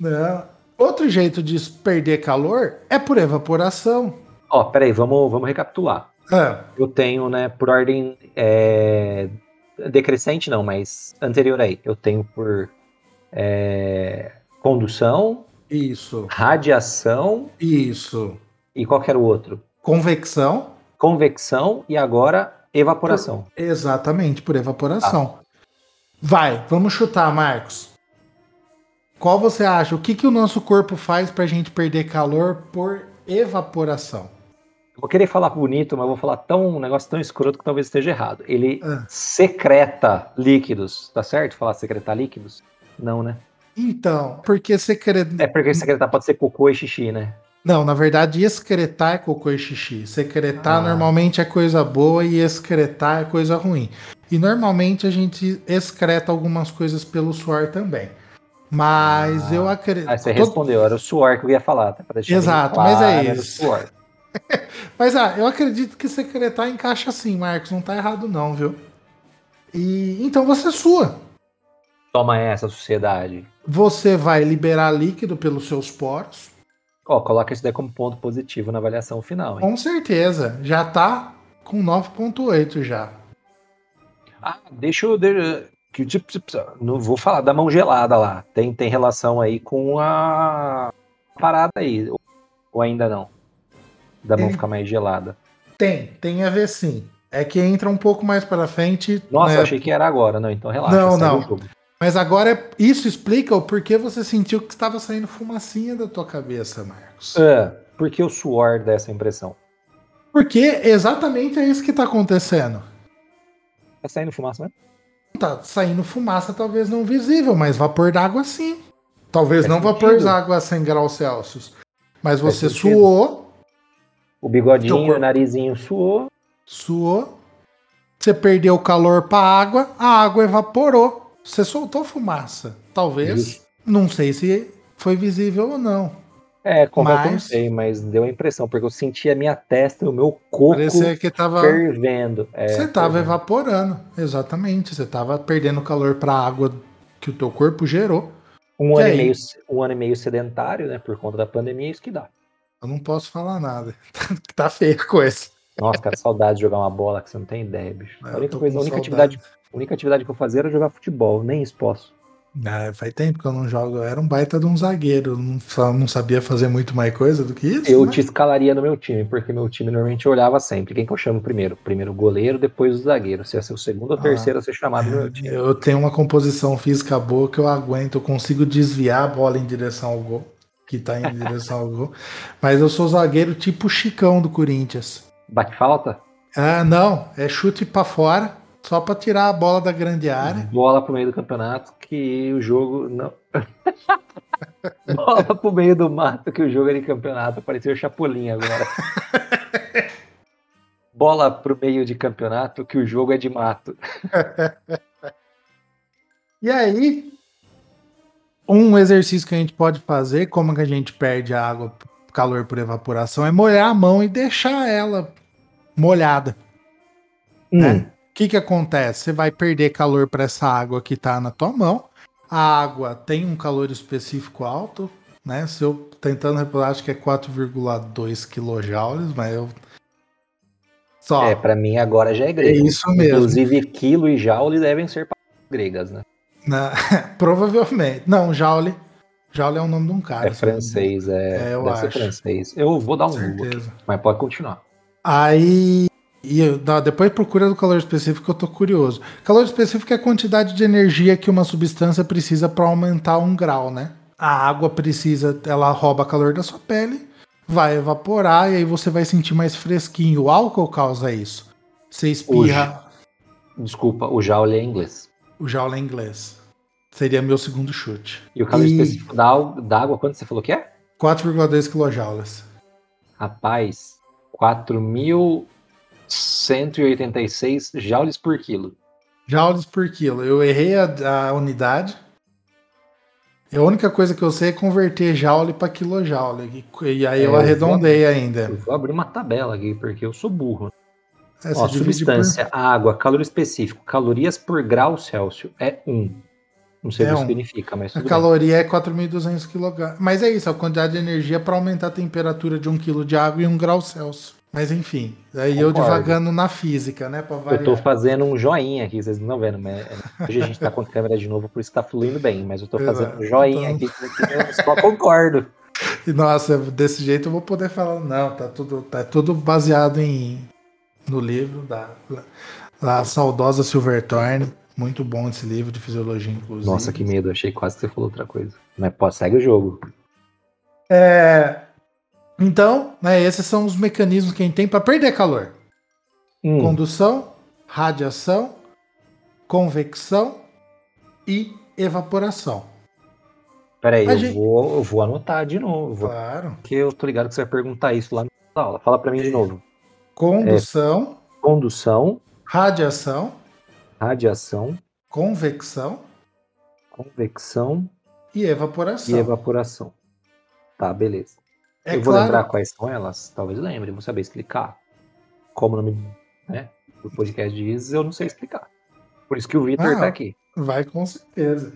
Não. Outro jeito de perder calor é por evaporação. Ó, peraí, vamos, vamos recapitular. Ah, Eu tenho, né, por ordem é, decrescente, não, mas anterior aí. Eu tenho por é, condução, isso, radiação isso. e qual era o outro? Convecção, Convecção e agora evaporação. exatamente, por evaporação. Vai, vamos chutar, Marcos. Qual você acha? O que, que o nosso corpo faz para a gente perder calor por evaporação? Eu Vou querer falar bonito, mas vou falar tão, um negócio tão escroto que talvez esteja errado. Ele Ah. secreta líquidos, tá certo? Falar secretar líquidos? Não, né? Então, porque secretar. É porque secretar pode ser cocô e xixi, né? Não, na verdade, excretar é cocô e xixi. Secretar Ah. normalmente é coisa boa e excretar é coisa ruim. E normalmente a gente excreta algumas coisas pelo suor também. Mas Ah. eu acredito. Ah, você respondeu, era o suor que eu ia falar, tá? Exato, mas é isso. suor. <laughs> Mas ah, eu acredito que secretar encaixa sim, Marcos. Não tá errado, não, viu? E então você sua. Toma essa, sociedade. Você vai liberar líquido pelos seus poros. Ó, coloca isso daí como ponto positivo na avaliação final, hein? Com certeza. Já tá com 9,8 já. Ah, deixa eu. tipo, Não vou falar da mão gelada lá. Tem, tem relação aí com a parada aí. ou- ainda não? Da mão ficar mais gelada. Tem, tem a ver sim. É que entra um pouco mais para frente. Nossa, né? achei que era agora. Não, então relaxa. Não, não. Mas agora é- isso explica o porquê você sentiu que estava saindo fumacinha da tua cabeça, Marcos. É, por que o suor dá essa impressão? Porque exatamente é isso que tá acontecendo. Tá saindo fumaça, né? Tá saindo fumaça, talvez não visível, mas vapor d'água sim. Talvez Faz não vapor sentido. d'água a 100 graus Celsius. Mas Faz você sentido. suou, O bigodinho, corpo. o narizinho suou. suou, você perdeu o calor para água, a água evaporou. Você soltou fumaça. Talvez, Justo. não sei se foi visível ou não. É, confesso que eu não Mas- sei, mas deu a impressão, porque eu senti a minha testa e o meu coco Parecia que tava fervendo. É, Você estava fervendo. evaporando, exatamente. Você estava perdendo calor para a água que o teu corpo gerou. Um E ano, e meio, um ano e meio sedentário, né? Por conta da pandemia, é isso que dá. Eu não posso falar nada. <laughs> tá feia a coisa. Nossa, cara, saudade de jogar uma bola que você não tem ideia, bicho. É, A única, coisa, a única, atividade, a única atividade que eu fazia era jogar futebol, nem isso posso. Ah, faz tempo que eu não jogo. Eu era um baita de um zagueiro. Não, não sabia fazer muito mais coisa do que isso. Eu né? te escalaria no meu time, porque meu time normalmente olhava sempre. Quem que eu chamo primeiro? Primeiro o goleiro, depois o zagueiro. Se é o segundo ou Ah. terceiro a ser chamado no meu time. Eu tenho uma composição física boa que eu aguento, eu consigo desviar a bola em direção ao gol, que tá em direção ao gol. <laughs> Mas eu sou zagueiro tipo Chicão do Corinthians. Bate falta? Ah, não, é chute pra fora, só pra tirar a bola da grande área. Bola pro meio do campeonato que o jogo não. <laughs> Bola pro meio do mato que o jogo era em campeonato. Pareceu o Chapolin agora. <laughs> Bola pro meio de campeonato que o jogo é de mato. <laughs> E aí, um exercício que a gente pode fazer, como que a gente perde a água, calor por evaporação, é molhar a mão e deixar ela molhada. né? O que, que acontece? Você vai perder calor para essa água que está na tua mão. A água tem um calor específico alto, né? Se eu tentando reparar, acho que é 4,2 kJ, mas eu. Só. É, pra mim agora já é é grego. isso mesmo. Inclusive, quilo e joule devem ser gregas, né? Na- <laughs> Provavelmente. Não, Joule. Joule é o nome de um cara. É francês, é. É, eu deve ser acho. francês. Eu vou dar um. Google mas pode continuar. Aí. E dá- depois procura do calor específico, eu tô curioso. Calor específico é a quantidade de energia que uma substância precisa para aumentar um grau, né? A água precisa, ela rouba calor da sua pele, vai evaporar e aí você vai sentir mais fresquinho. O álcool causa isso. Você espirra. Desculpa, o joule é inglês. O Joule é inglês. Seria meu segundo chute. E o calor E- específico da, da água, quanto você falou que é? 4,2 kJ. Rapaz, 4.186 joules por quilo. Joules por quilo. Eu errei a, a unidade. A única coisa que eu sei é converter joule para quilojoule. E, e aí É, eu eu arredondei ainda. Eu vou abrir uma tabela aqui, porque eu sou burro. Essa Ó, divide substância, água, calor específico, calorias por grau Celsius é 1. Não sei É o que um. significa, mas por... A bem. caloria é 4.200 kg. Mas é isso, a quantidade de energia para aumentar a temperatura de um quilo de água em um grau Celsius. Mas enfim, aí eu Concordo. devagando na física, né? Pra Eu variar. tô fazendo um joinha aqui, vocês não estão vendo, mas hoje a gente tá com a câmera de novo, por isso tá fluindo bem, mas eu tô fazendo um Exato. joinha Então- aqui, eu só concordo. E, Nossa, desse jeito eu vou poder falar, não, tá tudo, tá tudo baseado em no livro da, da saudosa Silverthorne. Muito bom esse livro de fisiologia, inclusive. Nossa, que medo, achei quase que você falou outra coisa. Mas pô, segue o jogo. É, então, né, esses são os mecanismos que a gente tem para perder calor: Hum, condução, radiação, convecção e evaporação. peraí, eu, gente- vou, eu vou anotar de novo, Claro. porque eu tô ligado que você vai perguntar isso lá na aula. Fala pra mim de novo. Condução, Condução, radiação, radiação, convecção convecção e evaporação. e evaporação. Tá, beleza. É eu vou claro- lembrar quais são elas, talvez lembre, vou saber explicar. Como o nome né, do podcast diz, eu não sei explicar. Por isso que o Vitor Ah, tá aqui. Vai com certeza.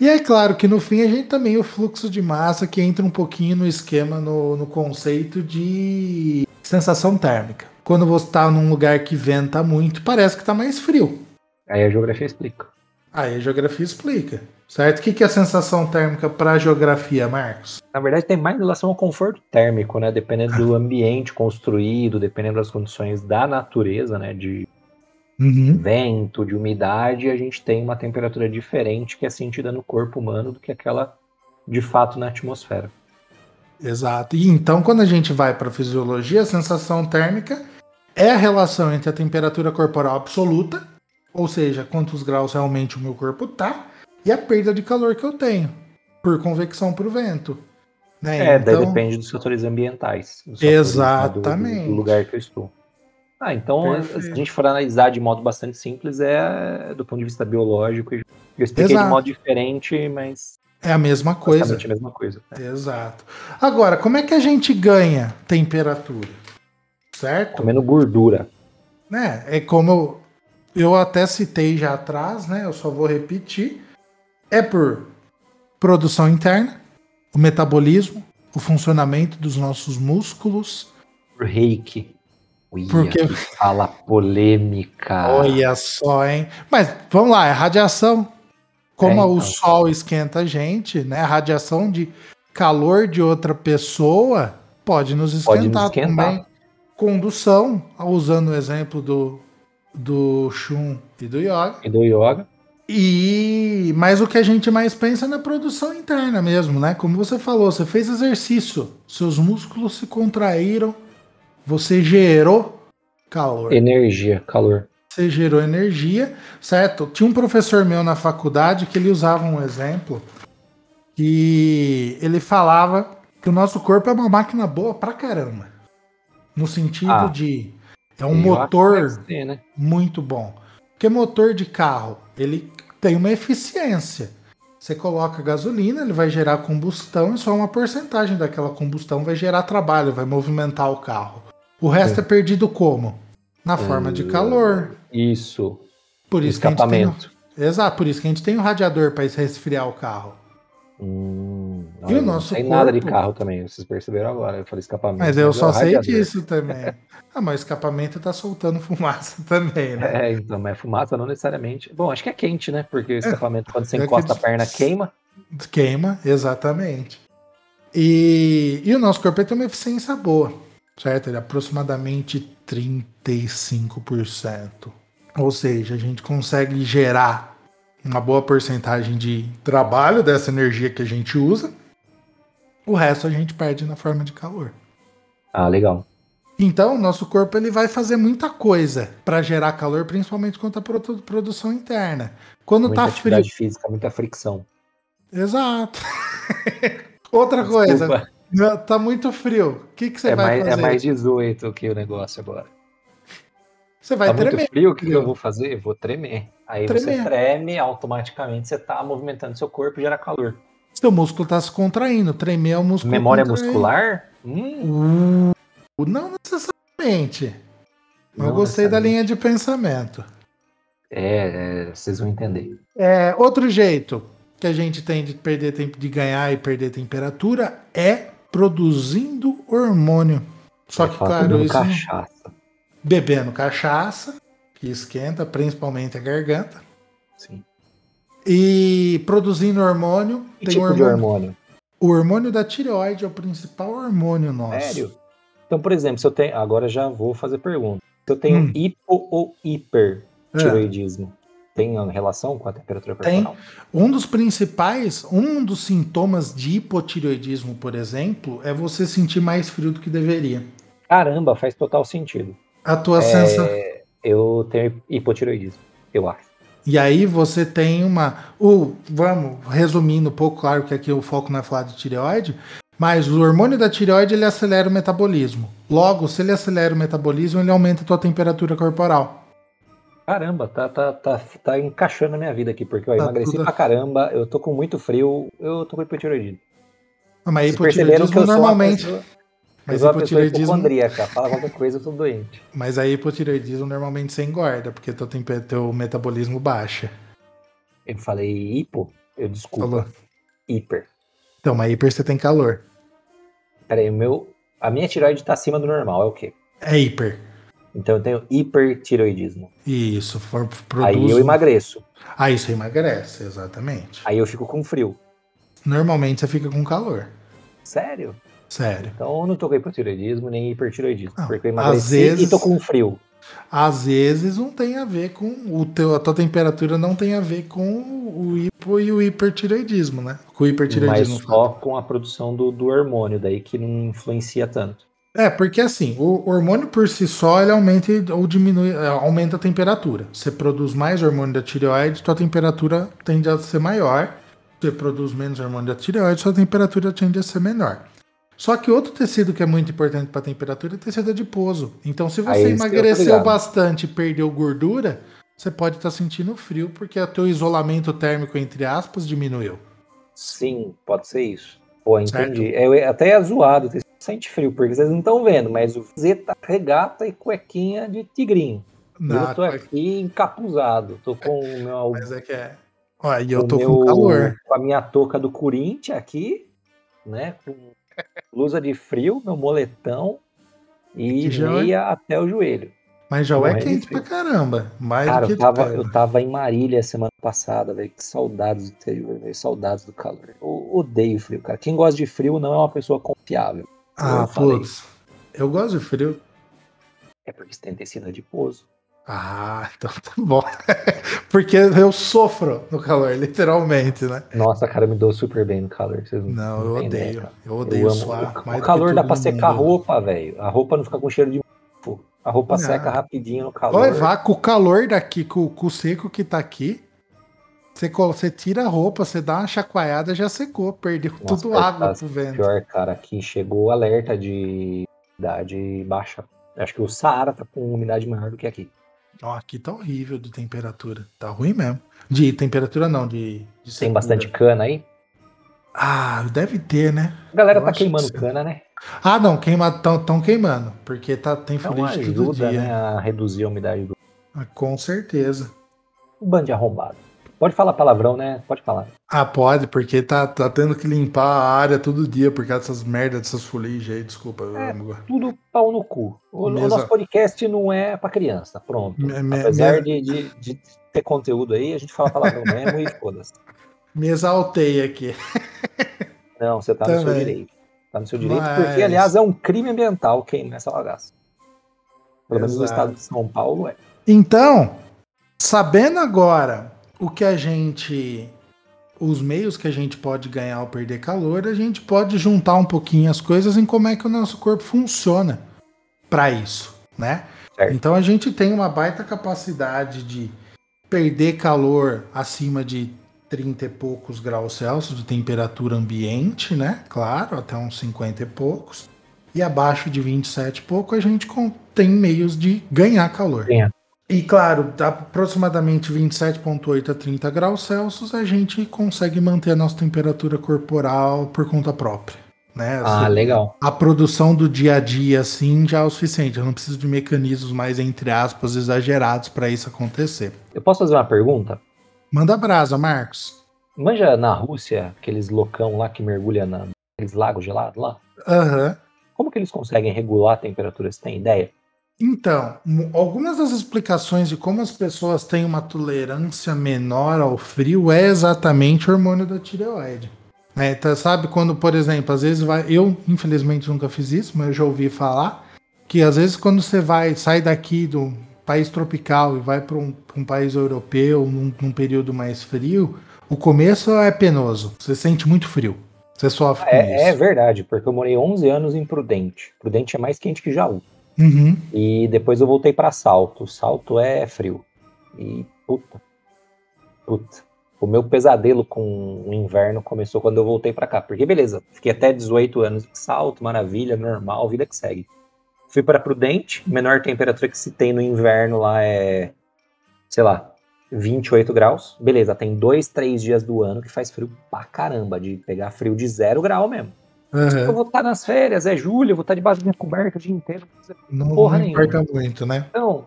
E é claro que no fim a gente também o fluxo de massa que entra um pouquinho no esquema, no, no conceito de sensação térmica. Quando você está num lugar que venta muito, parece que está mais frio. Aí a geografia explica. Aí a geografia explica. Certo? O que que é a sensação térmica para a geografia, Marcos? Na verdade, tem mais relação ao conforto térmico, né? Dependendo do <laughs> ambiente construído, dependendo das condições da natureza, né? De vento, de umidade, a gente tem uma temperatura diferente que é sentida no corpo humano do que aquela de fato na atmosfera. Exato. E então, quando a gente vai para a fisiologia, a sensação térmica é a relação entre a temperatura corporal absoluta, ou seja, quantos graus realmente o meu corpo tá, e a perda de calor que eu tenho, por convecção para o vento. Né? É, daí Então, depende dos fatores ambientais. dos fatores, né, do- Exatamente. Lugar que eu estou. Ah, então, Perfeito. se a gente for analisar de modo bastante simples, é do ponto de vista biológico. Eu expliquei Exato. de modo diferente, mas É a mesma coisa. basicamente a mesma coisa. Exato. Agora, como é que a gente ganha temperatura? Certo? Comendo gordura. né? É como eu, até citei já atrás, né? Eu só vou repetir. É por produção interna, o metabolismo, o funcionamento dos nossos músculos. Por reiki. Uia, Porque- que fala polêmica. Olha só, hein? Mas vamos lá, é radiação. Como É, o então. sol esquenta a gente, né? A radiação de calor de outra pessoa pode nos esquentar, Pode nos esquentar. também. Condução, usando o exemplo do, do Shun e do Yoga. E do yoga. E mas o que a gente mais pensa é na produção interna mesmo, né? Como você falou, você fez exercício, seus músculos se contraíram, você gerou calor. Energia, calor. Você gerou energia, certo? Tinha um professor meu na faculdade que ele usava um exemplo que ele falava que o nosso corpo é uma máquina boa pra caramba. No sentido Ah. de é um motor ser, né? muito bom. Porque motor de carro, ele tem uma eficiência. Você coloca gasolina, ele vai gerar combustão e só uma porcentagem daquela combustão vai gerar trabalho, vai movimentar o carro. O resto é, perdido como? Na forma de Hum, calor. Isso. Por isso que a gente tem, Escapamento. Exato, por isso que a gente tem o radiador para resfriar o carro. Hum, E o nosso Não sei nada de corpo? carro também, vocês perceberam agora. Eu falei escapamento. Mas eu é só sei radiador. disso também. <laughs> Ah, mas o escapamento tá soltando fumaça <laughs> também, né? É, então, mas fumaça não necessariamente. Bom, acho que é quente, né? Porque o escapamento, quando você é encosta a perna, queima. Queima, exatamente. E, e o nosso corpo ele tem uma eficiência boa, certo? Ele é aproximadamente 35%. Ou seja, a gente consegue gerar uma boa porcentagem de trabalho dessa energia que a gente usa. O resto a gente perde na forma de calor. Ah, legal. Então, o nosso corpo ele vai fazer muita coisa para gerar calor, principalmente quanto à produ- produção interna. Quando Muita tá frio. física, muita fricção. Exato. <laughs> Outra coisa, Desculpa. Não, Tá muito frio. O que, que você É vai mais, é fazer? mais 18 que o negócio agora. Você vai tá tremer. muito frio, o que, que eu vou fazer? Eu vou tremer. Aí Tremer. você treme, automaticamente você tá movimentando seu corpo e gera calor. Seu músculo tá se contraindo. Tremer é o músculo. Memória muscular? Hum, Uh, não necessariamente. Não eu gostei da linha de pensamento. é, é, vocês vão entender. É, outro jeito que a gente tem de perder tempo de ganhar e perder temperatura é produzindo hormônio. Só que, claro, isso cachaça. bebendo cachaça, que esquenta principalmente a garganta, Sim. E produzindo hormônio. Que tem tipo o de hormônio, hormônio? o hormônio da tireoide é o principal hormônio nosso. Sério? Então, por exemplo, se eu tenho. Agora já vou fazer pergunta. Se eu tenho Hum. hipo ou hipertiroidismo, tem uma relação com a temperatura Tem. corporal? Um dos principais, um dos sintomas de hipotireoidismo, por exemplo, é você sentir mais frio do que deveria. Caramba, faz total sentido. A tua É, sensação. Eu tenho hipotiroidismo, eu acho. E aí você tem uma. Vamos, resumindo um pouco, claro que aqui o foco não é falar de tireoide, mas o hormônio da tireoide ele acelera o metabolismo. Logo, se ele acelera o metabolismo, ele aumenta a tua temperatura corporal. Caramba, tá, tá, tá, tá encaixando na minha vida aqui, porque eu Tá emagreci tudo- pra caramba, eu tô com muito frio, eu tô com hipotiroidismo. Ah, Mas Vocês hipotireoidismo eu sou uma normalmente. pessoa, Mas pessoa hipotireoidismo, hipocondríaca, fala qualquer coisa, eu tô doente. mas aí hipotireoidismo normalmente você engorda, porque teu, tempe- teu metabolismo baixa. Eu falei hipo, eu desculpa, Falou. hiper. Então, mas hiper você tem calor. Peraí, o meu, a minha tiroide tá acima do normal, é o quê? É hiper. Então eu tenho hipertiroidismo. Isso, for, Aí produz. eu emagreço. Ah, isso emagrece, exatamente. Aí eu fico com frio. Normalmente você fica com calor. Sério? Sério. Então eu não tô com hipotiroidismo nem hipertiroidismo. Não, porque eu às emagreci vezes- e tô com frio. Às vezes não tem a ver com o teu, a tua temperatura não tem a ver com o hipo e o hipertireoidismo, né? Com o Mas hipertireoidismo. só com a produção do, do hormônio, daí que não influencia tanto. É, porque assim, o hormônio por si só ele aumenta ou diminui, é, aumenta a temperatura. Você produz mais hormônio da tireoide, tua temperatura tende a ser maior. Você produz menos hormônio da tireoide, sua temperatura tende a ser menor. Só que outro tecido que é muito importante para a temperatura é tecido adiposo. Então, se você tô emagreceu bastante e perdeu gordura, você pode estar sentindo frio porque o teu isolamento térmico, entre aspas, diminuiu. Sim, pode ser isso. Pô, entendi. É, até é zoado, você sente frio, porque vocês não estão vendo, mas o Z tá regata e cuequinha de tigrinho. Na- eu tô aqui encapuzado. Tô com o meu. Mas é que é. Ó, e eu tô meu- com calor. Com a minha touca do Corinthians aqui, né? Com blusa de frio, meu moletão e é- meia até o joelho. Mas já é de quente pra caramba. Mais Cara, eu tava, eu tava em Marília semana passada, velho. Que saudades do interior, velho. Saudades do calor. Eu odeio frio, cara. Quem gosta de frio não é uma pessoa confiável. Ah, putz. Eu gosto de frio. É porque você tem tecido adiposo. Ah, <laughs> então tá bom. Porque eu sofro no calor, literalmente, né? Nossa, cara, eu me dou super bem no calor. Vocês Não, eu têm ideia, odeio. cara. Eu odeio Eu suar. O, o calor dá pra secar a roupa, velho. A roupa não fica com cheiro de mofo. A roupa Ah. seca rapidinho no calor. Olha, vá com o calor daqui, com, com o seco que tá aqui. Você, você tira a roupa, você dá uma chacoalhada, já secou. Perdeu Nossa, tudo água tá pro vento. Pior, cara, aqui chegou alerta de umidade baixa. Acho que o Saara tá com umidade maior do que aqui. Ó, aqui tá horrível de temperatura. Tá ruim mesmo. De temperatura não, de, de Tem bastante cana aí. Ah, deve ter, né? A galera Eu tá queimando que cana, né? Ah, não, queima, tão, tão queimando. Porque tá, tem Então foguete todo dia. né, a reduzir a umidade do Ah, com certeza. um bando de arrombado. Pode falar palavrão, né? Pode falar. Ah, pode, porque tá, tá tendo que limpar a área todo dia por causa dessas merdas, dessas fuligens aí. Desculpa, É. amigo. Tudo pau no cu. O, o Mesa- nosso podcast não é pra criança. Pronto. Me- me- Apesar me- de, de, de ter conteúdo aí, a gente fala palavrão mesmo e foda-se. <laughs> Me exaltei aqui. Não, você tá no seu Também. direito. Tá no seu direito, Mas- porque, aliás, é um crime ambiental queimar essa bagaça. Pelo menos no estado de São Paulo é. Então, sabendo agora o que a gente. Os meios que a gente pode ganhar ao perder calor, a gente pode juntar um pouquinho as coisas em como é que o nosso corpo funciona para isso, né? Certo. Então a gente tem uma baita capacidade de perder calor acima de 30 e poucos graus Celsius de temperatura ambiente, né? Claro, até uns 50 e poucos. E abaixo de 27 e pouco a gente tem meios de ganhar calor. Ganhar. E claro, aproximadamente 27,8 a 30 graus Celsius, a gente consegue manter a nossa temperatura corporal por conta própria. Né? Ah, Assim, legal. a produção do dia a dia, assim, já é o suficiente. Eu não preciso de mecanismos mais, entre aspas, exagerados para isso acontecer. Eu posso fazer uma pergunta? Manda brasa, Marcos. Manja na Rússia, aqueles loucão lá que mergulha na, naqueles lagos gelados lá? Aham. Como que eles conseguem regular a temperatura? Você tem ideia? Então, algumas das explicações de como as pessoas têm uma tolerância menor ao frio é exatamente o hormônio da tireoide. Então, sabe quando, por exemplo, às vezes vai. Eu, infelizmente, nunca fiz isso, mas eu já ouvi falar que às vezes quando você vai, sai daqui do país tropical e vai para um, um país europeu num, num período mais frio, o começo é penoso. Você sente muito frio. Você sofre com É, é isso. verdade, porque eu morei 11 anos em Prudente. Prudente é mais quente que Jaú. Uhum. E depois eu voltei pra Salto. Salto é frio. E puta. Puta. O meu pesadelo com o inverno começou quando eu voltei pra cá. Porque beleza, fiquei até 18 anos Salto, maravilha, normal, vida que segue. Fui pra Prudente, menor temperatura que se tem no inverno lá é, sei lá, 28 graus. Beleza, tem dois, três dias do ano que faz frio pra caramba, de pegar frio de zero grau mesmo. Aham. Eu vou estar nas férias, é julho, eu vou estar debaixo da minha coberta o dia inteiro. não Porra não nenhuma. importa muito, né? Então,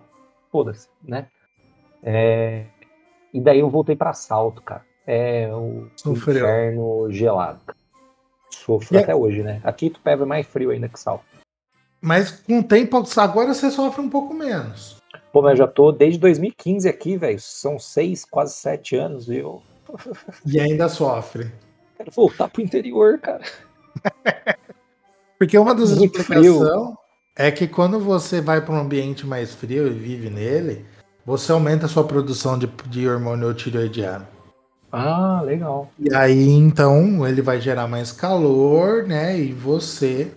foda-se, né? É, E daí eu voltei pra Salto, cara. É o Sofreu. inferno gelado. Sofro E a- até hoje, né? Aqui tu pega mais frio ainda que Salto. Mas com o tempo, agora você sofre um pouco menos. Pô, mas eu já tô desde 2015 aqui, velho. São seis, quase sete anos eu E ainda sofre. quero voltar pro interior, cara. <laughs> Porque uma das explicações é que quando você vai para um ambiente mais frio e vive nele, você aumenta a sua produção de, de hormônio tireoidiano. Ah, legal. E aí, então, ele vai gerar mais calor, né? E você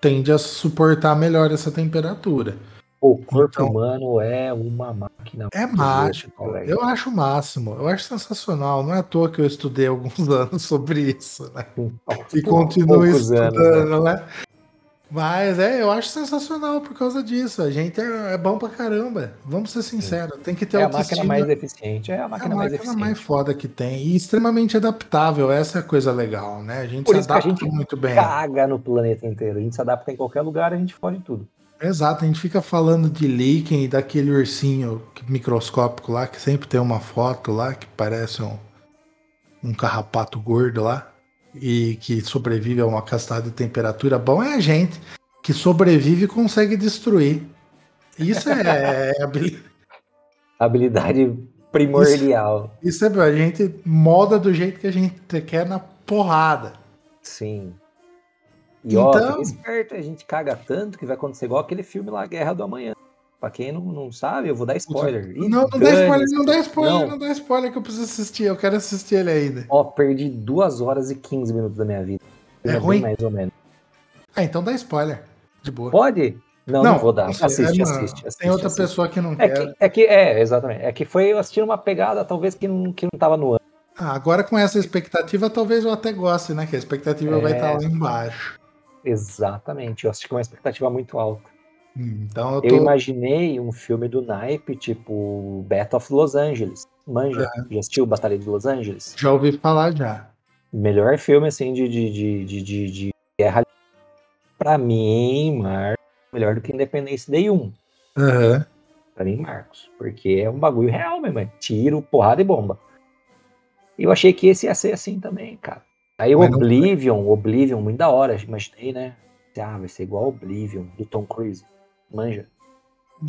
tende a suportar melhor essa temperatura. O corpo Então- humano é uma máquina. É mágico. velho. Eu acho o máximo. Eu acho sensacional. Não é à toa que eu estudei alguns <laughs> anos sobre isso, né? E continuo Poucos anos, né? estudando, né? Mas é, eu acho sensacional por causa disso. A gente é, é bom pra caramba. Vamos ser sinceros. Tem que ter É a máquina mais eficiente. É a É a máquina mais máquina eficiente. mais foda que tem. E extremamente adaptável. Essa é a coisa legal, né? A gente Por se a adapta gente muito bem. Caga no planeta inteiro. A gente se adapta em qualquer lugar, a gente fode tudo. Exato, a gente fica falando de líquen e daquele ursinho microscópico lá, que sempre tem uma foto lá que parece um, um carrapato gordo lá. e que sobrevive a uma castada de temperatura, bom é a gente que sobrevive e consegue destruir. Isso é, é habilidade. <laughs> habilidade primordial. Isso, isso é a gente moda do jeito que a gente quer na porrada. Sim. E então... ó, fica esperto, a gente caga tanto que vai acontecer igual aquele filme lá, Guerra do Amanhã. Pra quem não, não sabe, eu vou dar spoiler. Não, não dá spoiler, não dá spoiler, não. não dá spoiler que eu preciso assistir, eu quero assistir ele ainda. Ó, perdi 2 horas e 15 minutos da minha vida. É ruim? Mais ou menos. Ah, então dá spoiler. De boa. Pode? Não, não, não vou dar. Assiste, assiste, assiste, assiste, Tem outra assiste. pessoa que não é quer. Que, é que, é, exatamente. É que foi eu assistindo uma pegada, talvez, que não, que não tava no ano. Ah, agora com essa expectativa, talvez eu até goste, né? Que a expectativa é... vai estar lá embaixo. Exatamente, eu assisti com uma expectativa muito alta. Então eu, tô... eu, imaginei um filme do naipe, tipo Battle of Los Angeles. Manja, é. já assistiu Batalha de Los Angeles? Já ouvi falar já. Melhor filme, assim, de, de, de, de, de, de guerra. Pra mim, Mar, melhor do que Independência Day 1. Uhum. Pra mim, Marcos. Porque é um bagulho real mesmo. É tiro, porrada e bomba. E eu achei que esse ia ser assim também, cara. Aí o Oblivion, Oblivion, muito da hora, imaginei, né? Ah, vai ser igual Oblivion, do Tom Cruise. Manja.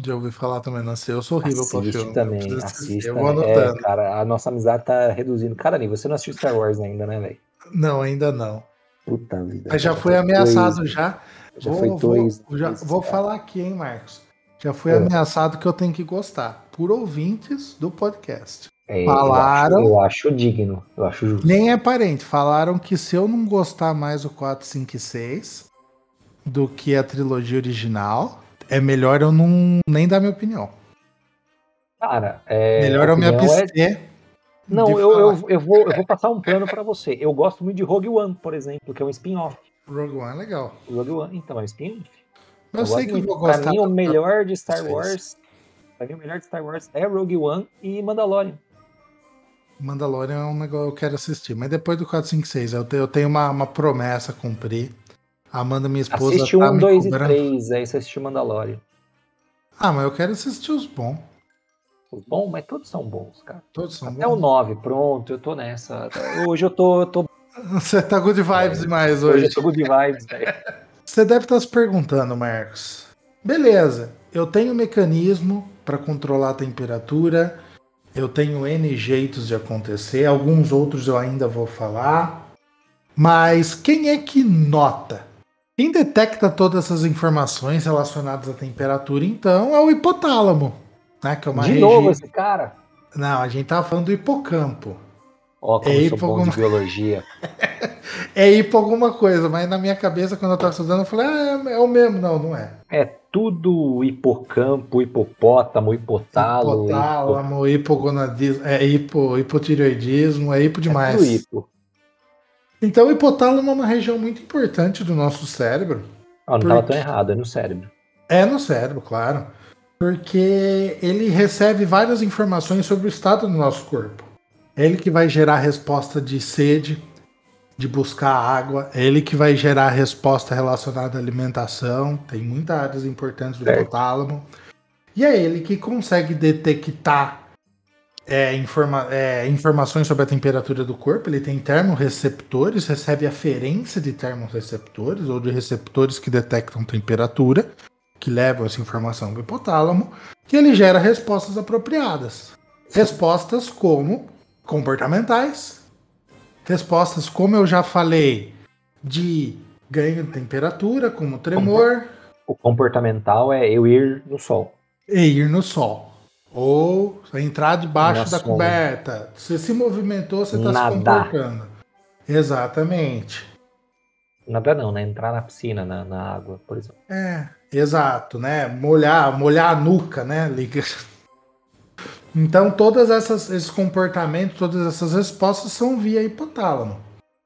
Já ouvi falar também, não sei, eu sou horrível pra filme. Também, assista, eu vou é, anotando. É, cara, a nossa amizade tá reduzindo nível. Você não assistiu Star Wars ainda, né, velho? Não, ainda não. Puta vida. Mas já foi ameaçado dois, já. Já vou, foi dois. Vou, já, dois, vou falar aqui, hein, Marcos. Já foi é. ameaçado que eu tenho que gostar. Por ouvintes do podcast. É, falaram. Eu acho, eu acho, digno, eu acho justo. Nem é parente. Falaram que se eu não gostar mais do 4, 5 e 6 do que a trilogia original, é melhor eu não nem dar minha opinião. Cara, é. Melhor eu me abster. É... Não, eu, eu, eu, vou, eu vou passar um plano para você. Eu gosto muito de Rogue One, por exemplo, que é um spin-off. Rogue One é legal. Rogue One, então, é um spin-off. Eu, eu sei que eu vou gostar. Pra mim, o melhor de Star Wars. Pra mim, o melhor de Star Wars é Rogue One e Mandalorian. Mandalorian é um negócio que eu quero assistir. Mas depois do 456, eu tenho, eu tenho uma, uma promessa a cumprir. Amanda, minha esposa. Assiste tá um, dois cobrando. e três, aí você assistiu Mandalorian. Ah, mas eu quero assistir os bons. Os bons? Mas todos são bons, cara. Todos são Até bons. o 9, pronto, eu tô nessa. Hoje eu tô. Eu tô... <laughs> Você tá good vibes é, demais hoje. Hoje eu tô good vibes, velho. <laughs> Você deve estar tá se perguntando, Marcos. Beleza, eu tenho um mecanismo para controlar a temperatura eu tenho N jeitos de acontecer, alguns outros eu ainda vou falar. Mas quem é que nota? Quem detecta todas essas informações relacionadas à temperatura, então, é o hipotálamo. Né, que é uma de regi... novo esse cara? Não, a gente tava falando do hipocampo. Ó, oh, como é sou bom de biologia. <laughs> é hipo alguma coisa, mas na minha cabeça, quando eu tava estudando, eu falei, ah, é o mesmo. Não, não é. É tudo hipocampo, hipopótamo, hipotalo. Hipotálamo, hipo... hipogonadismo, é hipo, hipotireoidismo, é hipo demais. É tudo hipo. Então o hipotálamo é uma região muito importante do nosso cérebro. Ah, não estava porque... tão errado, é no cérebro. É no cérebro, claro. Porque ele recebe várias informações sobre o estado do nosso corpo. É ele que vai gerar a resposta de sede, de buscar água, é ele que vai gerar a resposta relacionada à alimentação, tem muitas áreas importantes do hipotálamo, e é ele que consegue detectar é, informa é, informações sobre a temperatura do corpo, ele tem termorreceptores, recebe aferência de termorreceptores ou de receptores que detectam temperatura, que levam essa informação para o hipotálamo, e ele gera respostas apropriadas. Respostas como comportamentais, Respostas, como eu já falei, de ganho de temperatura, como tremor. O comportamental é eu ir no sol. E ir no sol. Ou entrar debaixo da coberta. Você se movimentou, você está se comportando. Exatamente. Nada não, né? Entrar na piscina, na, na água, por exemplo. É, exato, né? Molhar, molhar a nuca, né? Liga. Então, todos esses comportamentos, todas essas respostas são via hipotálamo.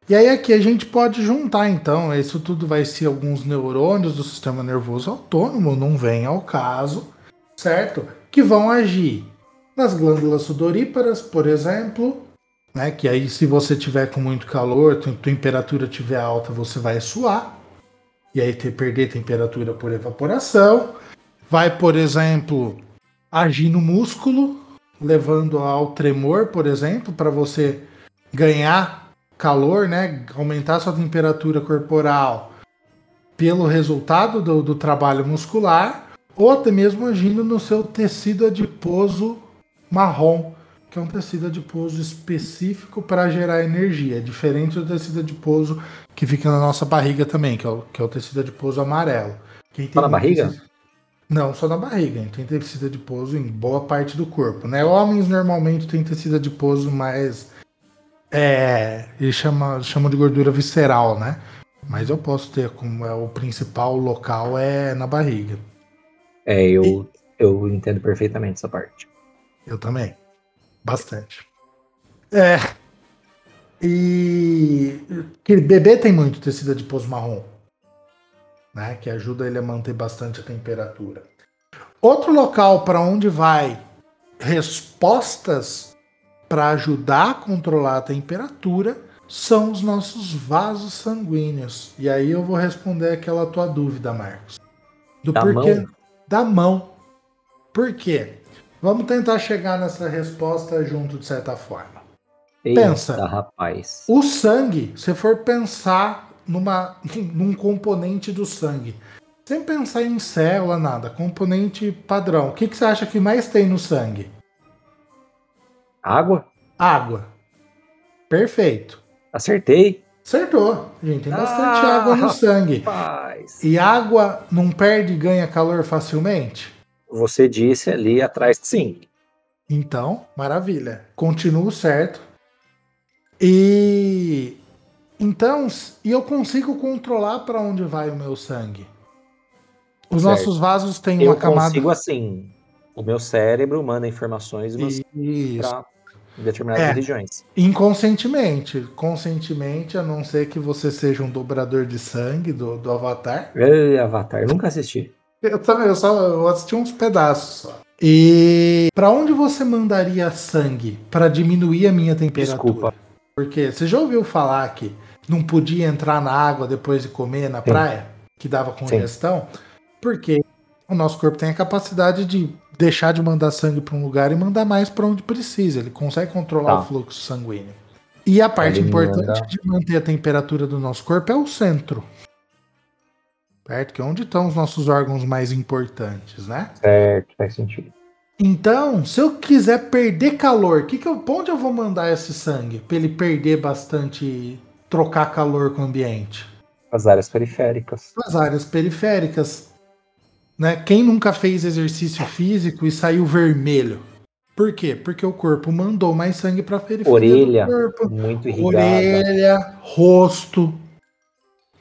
E aí aqui a gente pode juntar, então, isso tudo vai ser alguns neurônios do sistema nervoso autônomo, não vem ao caso, certo? Que vão agir nas glândulas sudoríparas, por exemplo, né? Que aí se você tiver com muito calor, a temperatura estiver alta, você vai suar. E aí ter, perder temperatura por evaporação. Vai, por exemplo, agir no músculo, levando ao tremor, por exemplo, para você ganhar calor, né? Aumentar sua temperatura corporal pelo resultado do, do trabalho muscular, ou até mesmo agindo no seu tecido adiposo marrom, que é um tecido adiposo específico para gerar energia, diferente do tecido adiposo que fica na nossa barriga também, que é o, que é o tecido adiposo amarelo. Quem tem só na barriga? Tecido... Não, só na barriga. Tem tecido adiposo em boa parte do corpo. Né? Homens normalmente têm tecido adiposo mais. É, eles chamam, chamam de gordura visceral, né? Mas eu posso ter, como é o principal local é na barriga. É, eu, e... eu entendo perfeitamente essa parte. Eu também. Bastante. É. E. Bebê tem muito tecido adiposo marrom né, que ajuda ele a manter bastante a temperatura. Outro local para onde vai respostas para ajudar a controlar a temperatura são os nossos vasos sanguíneos. E aí eu vou responder aquela tua dúvida, Marcos. Do da porquê mão? da mão. Por quê? Vamos tentar chegar nessa resposta junto de certa forma. Eita, Pensa, rapaz. O sangue, se for pensar numa, <laughs> num componente do sangue. Sem pensar em célula, nada. Componente padrão. O que, que você acha que mais tem no sangue? Água? Água. Perfeito. Acertei. Acertou. Gente, tem bastante ah, água no sangue. Rapaz. E água não perde e ganha calor facilmente? Você disse ali atrás sim. Então, maravilha. Continuo certo. E então, e eu consigo controlar para onde vai o meu sangue. Os certo. nossos vasos têm eu uma camada. Eu consigo assim. O meu cérebro manda informações para determinadas é. regiões. Inconscientemente. Conscientemente, a não ser que você seja um dobrador de sangue do, do Avatar. Ei, Avatar, nunca assisti. Eu também, eu só eu assisti uns pedaços só. E para onde você mandaria sangue para diminuir a minha temperatura? Desculpa. Porque você já ouviu falar que não podia entrar na água depois de comer na Sim. praia, que dava congestão, Sim. porque o nosso corpo tem a capacidade de deixar de mandar sangue para um lugar e mandar mais para onde precisa. Ele consegue controlar tá. o fluxo sanguíneo. E a parte Ele importante manda... de manter a temperatura do nosso corpo é o centro. Certo? Que é onde estão os nossos órgãos mais importantes, né? Certo, faz sentido. Então, se eu quiser perder calor, que que eu, onde eu vou mandar esse sangue? Para ele perder bastante trocar calor com o ambiente? As áreas periféricas. As áreas periféricas. Né? Quem nunca fez exercício físico e saiu vermelho? Por quê? Porque o corpo mandou mais sangue para a periferia Orelha, do corpo. muito irrigada. Orelha, rosto.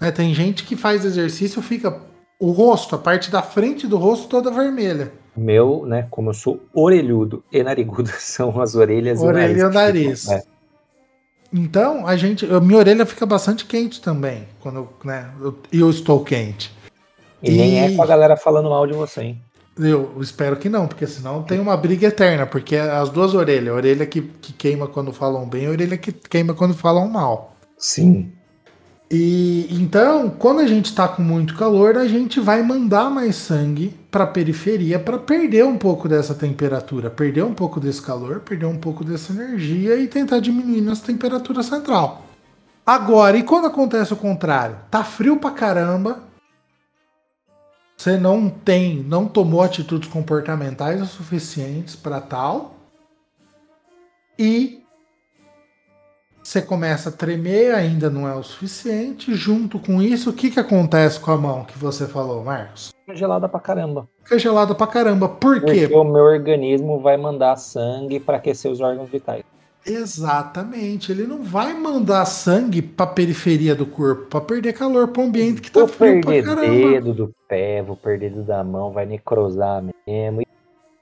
Né? Tem gente que faz exercício fica o rosto, a parte da frente do rosto toda vermelha. Meu, né, como eu sou orelhudo e narigudo, <laughs> são as orelhas Orelha e o nariz. E o nariz. É. Então, a gente. A minha orelha fica bastante quente também. Quando eu, né, eu, eu estou quente. E, e, nem é com a galera falando mal de você, hein? Eu espero que não, porque senão tem uma briga eterna, porque as duas orelhas, a orelha que, que queima quando falam bem, a orelha que queima quando falam mal. Sim. E então, quando a gente está com muito calor, a gente vai mandar mais sangue para a periferia para perder um pouco dessa temperatura, perder um pouco desse calor, perder um pouco dessa energia e tentar diminuir nossa temperatura central. Agora, e quando acontece o contrário? Tá frio pra caramba. Você não tem, não tomou atitudes comportamentais o suficientes para tal. E você começa a tremer, ainda não é o suficiente. Junto com isso, o que, que acontece com a mão que você falou, Marcos? Fica gelada pra caramba. Fica gelada pra caramba. Por quê? Porque o meu organismo vai mandar sangue para aquecer os órgãos vitais. Exatamente. Ele não vai mandar sangue pra periferia do corpo, pra perder calor pro ambiente que tá vou frio pra caramba. Vou perder dedo do pé, vou perder dedo da mão, vai necrosar mesmo.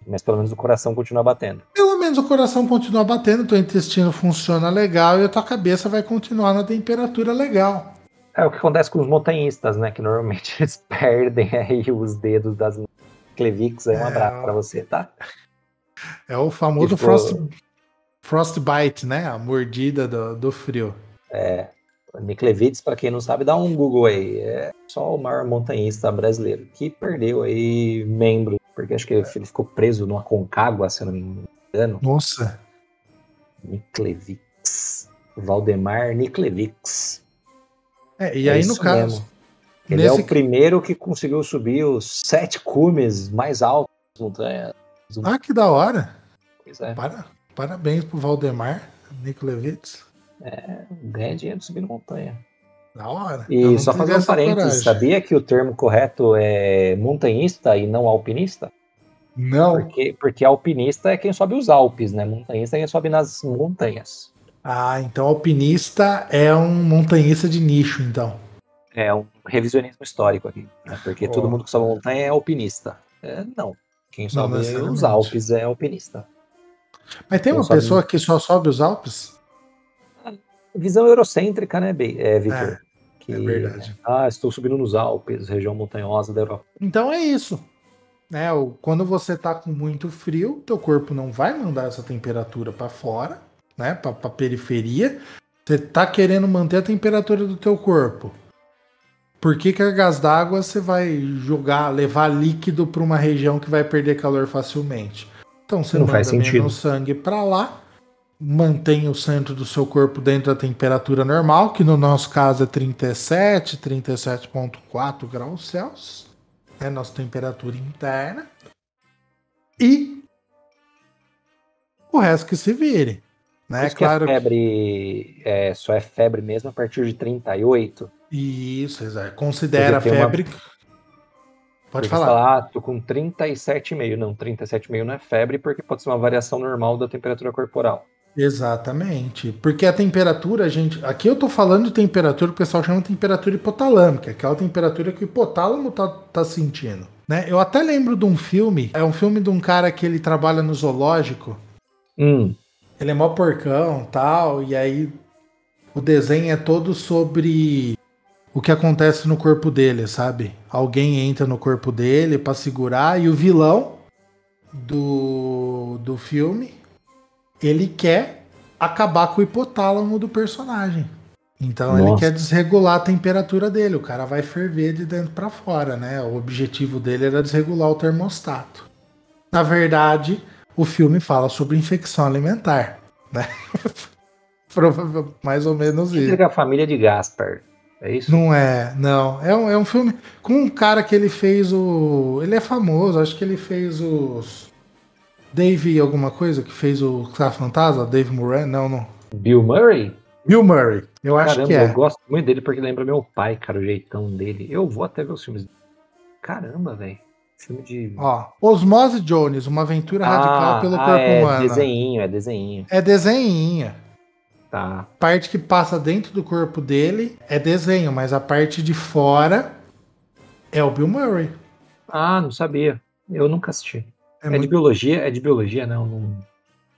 Mas pelo menos o coração continua batendo. Pelo menos o coração continua batendo, teu intestino funciona legal e a tua cabeça vai continuar na temperatura legal. É o que acontece com os montanhistas, né? Que normalmente <laughs> eles perdem aí os dedos das clevics. Um é, abraço pra você, tá? É o famoso tipo, frost, frostbite, né? A mordida do, do frio. É. Niklevitz, para quem não sabe, dá um Google aí. É só o maior montanhista brasileiro que perdeu aí membro porque acho que ele ficou preso numa concagua, se eu não me engano. Nossa. Niklevix. Valdemar Niklevix. É, e é aí, no caso. Mesmo. Ele nesse... é o primeiro que conseguiu subir os sete cumes mais altos das montanhas. Ah, que da hora! Pois é. Para, parabéns pro Valdemar Niklevix. É, ganha dinheiro subindo montanha. Da hora. E só fazer um parênteses, sabia que o termo correto é montanhista e não alpinista? Não. Porque, porque alpinista é quem sobe os Alpes, né? Montanhista é quem sobe nas montanhas. Ah, então alpinista é um montanhista de nicho, então. É um revisionismo histórico aqui. Né? Porque oh. todo mundo que sobe montanha é alpinista. É, não. Quem sobe não, os Alpes é alpinista. Mas tem quem uma sobe... pessoa que só sobe os Alpes? Visão eurocêntrica, né, é, Victor? É, que, é verdade. Ah, estou subindo nos Alpes, região montanhosa da Europa. Então é isso. Né, quando você tá com muito frio, teu corpo não vai mandar essa temperatura para fora, né, para a periferia. Você tá querendo manter a temperatura do teu corpo. Por que cargas d'água você vai jogar, levar líquido para uma região que vai perder calor facilmente? Então você não manda menos sangue para lá, mantém o centro do seu corpo dentro da temperatura normal, que no nosso caso é 37, 37,4 graus Celsius, é nossa temperatura interna. E o resto que se vire. Né? Isso claro que a febre que... é, só é febre mesmo a partir de 38. Isso, exato. Considera a febre. Uma... Pode falar. falar, ah, tô com 37,5. Não, 37,5 não é febre, porque pode ser uma variação normal da temperatura corporal. Exatamente. Porque a temperatura, gente. Aqui eu tô falando de temperatura que o pessoal chama de temperatura hipotalâmica, aquela temperatura que o hipotálamo tá, tá sentindo. Né? Eu até lembro de um filme, é um filme de um cara que ele trabalha no zoológico. Hum. Ele é mó porcão tal, e aí o desenho é todo sobre o que acontece no corpo dele, sabe? Alguém entra no corpo dele para segurar, e o vilão do, do filme ele quer acabar com o hipotálamo do personagem. Então Nossa. ele quer desregular a temperatura dele. O cara vai ferver de dentro para fora, né? O objetivo dele era desregular o termostato. Na verdade, o filme fala sobre infecção alimentar, né? <laughs> Provavelmente mais ou menos isso. É a família de Gaspar. É isso? Não é, não. É um, é um filme com um cara que ele fez o. Ele é famoso, acho que ele fez os. Dave alguma coisa que fez o Fantasma? Dave Moran? Não, não. Bill Murray? Bill Murray, eu Caramba, acho que é. Eu gosto muito dele porque lembra meu pai, cara, o jeitão dele. Eu vou até ver os filmes. Caramba, velho. Filme de. Ó, Osmose Jones, uma aventura ah, radical pelo ah, corpo é humano. É desenho, é desenho. É desenho. Tá. Parte que passa dentro do corpo dele é desenho, mas a parte de fora é o Bill Murray. Ah, não sabia. Eu nunca assisti. É, é muito... de biologia? É de biologia, não. não,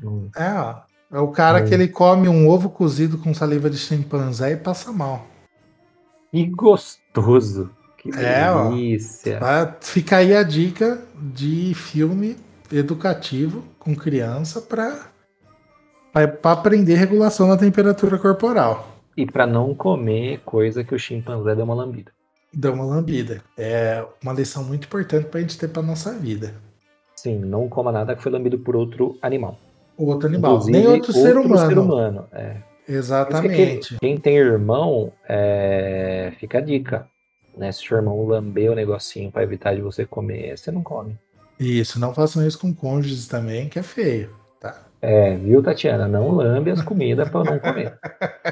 não... É, ó. É o cara não. que ele come um ovo cozido com saliva de chimpanzé e passa mal. Que gostoso. Que é, delícia. Ó, fica aí a dica de filme educativo com criança para para aprender regulação da temperatura corporal. E para não comer coisa que o chimpanzé deu uma lambida. Deu uma lambida. É uma lição muito importante para a gente ter para nossa vida. Sim, não coma nada que foi lambido por outro animal. Outro animal. Inclusive, Nem outro, outro ser humano. Ser humano é. Exatamente. Quem, quem, tem irmão, é, fica a dica. Né? Se seu irmão lamber o negocinho para evitar de você comer, você não come. Isso, não façam isso com cônjuges também, que é feio. Tá? É, viu, Tatiana? Não lambe as comidas para não comer.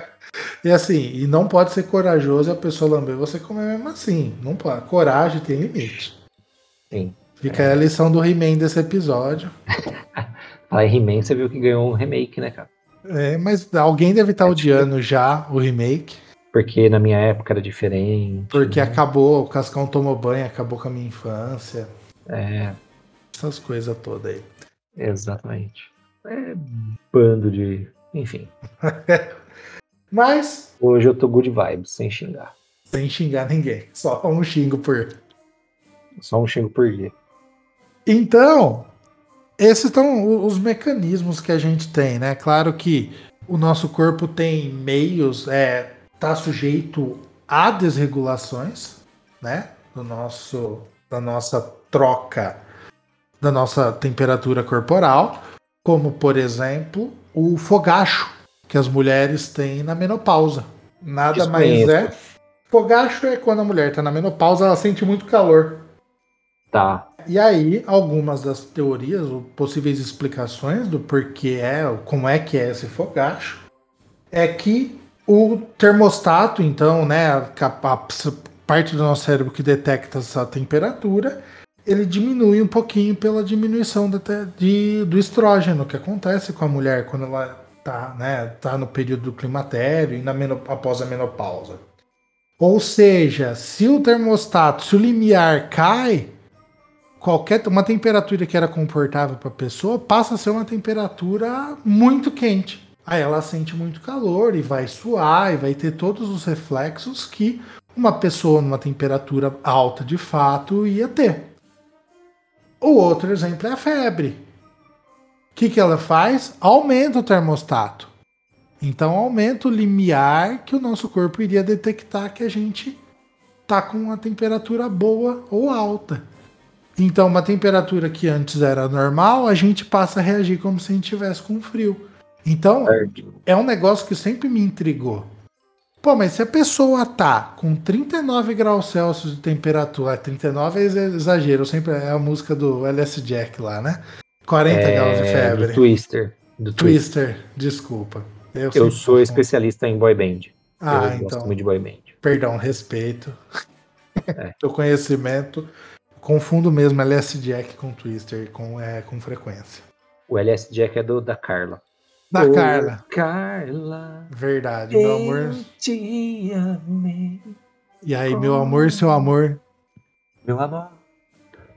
<laughs> e assim, e não pode ser corajoso a pessoa lamber você comer mesmo assim. Não pode. Coragem tem limite. Sim. Fica é. aí a lição do He-Man desse episódio. <laughs> Falar em He-Man, você viu que ganhou um remake, né, cara? É, mas alguém deve estar é odiando tipo... já o remake. Porque na minha época era diferente. Porque né? acabou, o Cascão tomou banho, acabou com a minha infância. É. Essas coisas todas aí. Exatamente. É bando de. Enfim. <laughs> Mas. Hoje eu tô good vibes, sem xingar. Sem xingar ninguém. Só um xingo por. Só um xingo por dia. Então, esses são os mecanismos que a gente tem, né? Claro que o nosso corpo tem meios, é, tá sujeito a desregulações, né? Do nosso, da nossa troca da nossa temperatura corporal, como por exemplo o fogacho, que as mulheres têm na menopausa. Nada Desconheço. mais é. Fogacho é quando a mulher está na menopausa, ela sente muito calor. Tá. E aí, algumas das teorias, ou possíveis explicações do porquê é, como é que é esse fogacho, é que o termostato, então, né, a, a parte do nosso cérebro que detecta essa temperatura, ele diminui um pouquinho pela diminuição da te- de, do estrógeno que acontece com a mulher quando ela tá, né, tá no período do climatério e na após a menopausa. Ou seja, se o termostato, se o limiar cai, qualquer uma temperatura que era confortável para a pessoa passa a ser uma temperatura muito quente. Aí ela sente muito calor e vai suar e vai ter todos os reflexos que uma pessoa numa temperatura alta de fato ia ter. O outro exemplo é a febre. O que, que ela faz? Aumenta o termostato. Então aumenta o limiar que o nosso corpo iria detectar que a gente tá com uma temperatura boa ou alta. Então, uma temperatura que antes era normal, a gente passa a reagir como se a gente tivesse com frio. Então, é um negócio que sempre me intrigou. Pô, mas se a pessoa tá com 39 graus Celsius de temperatura, 39 é ex- exagero, sempre é a música do LS Jack lá, né? 40 graus de É, febre. do Twister. Do Twister. Twister, desculpa. Eu, Eu sou confundo. especialista em boy band. Ah, eu gosto então. muito de boy band. Perdão, respeito. É. <laughs> Teu conhecimento. Confundo mesmo LS Jack com Twister com, é, com frequência. O LS Jack é do, da Carla. Da Ô, Carla. Carla. Verdade, meu amor. Te amei. E aí, meu amor, seu amor, Meu amor.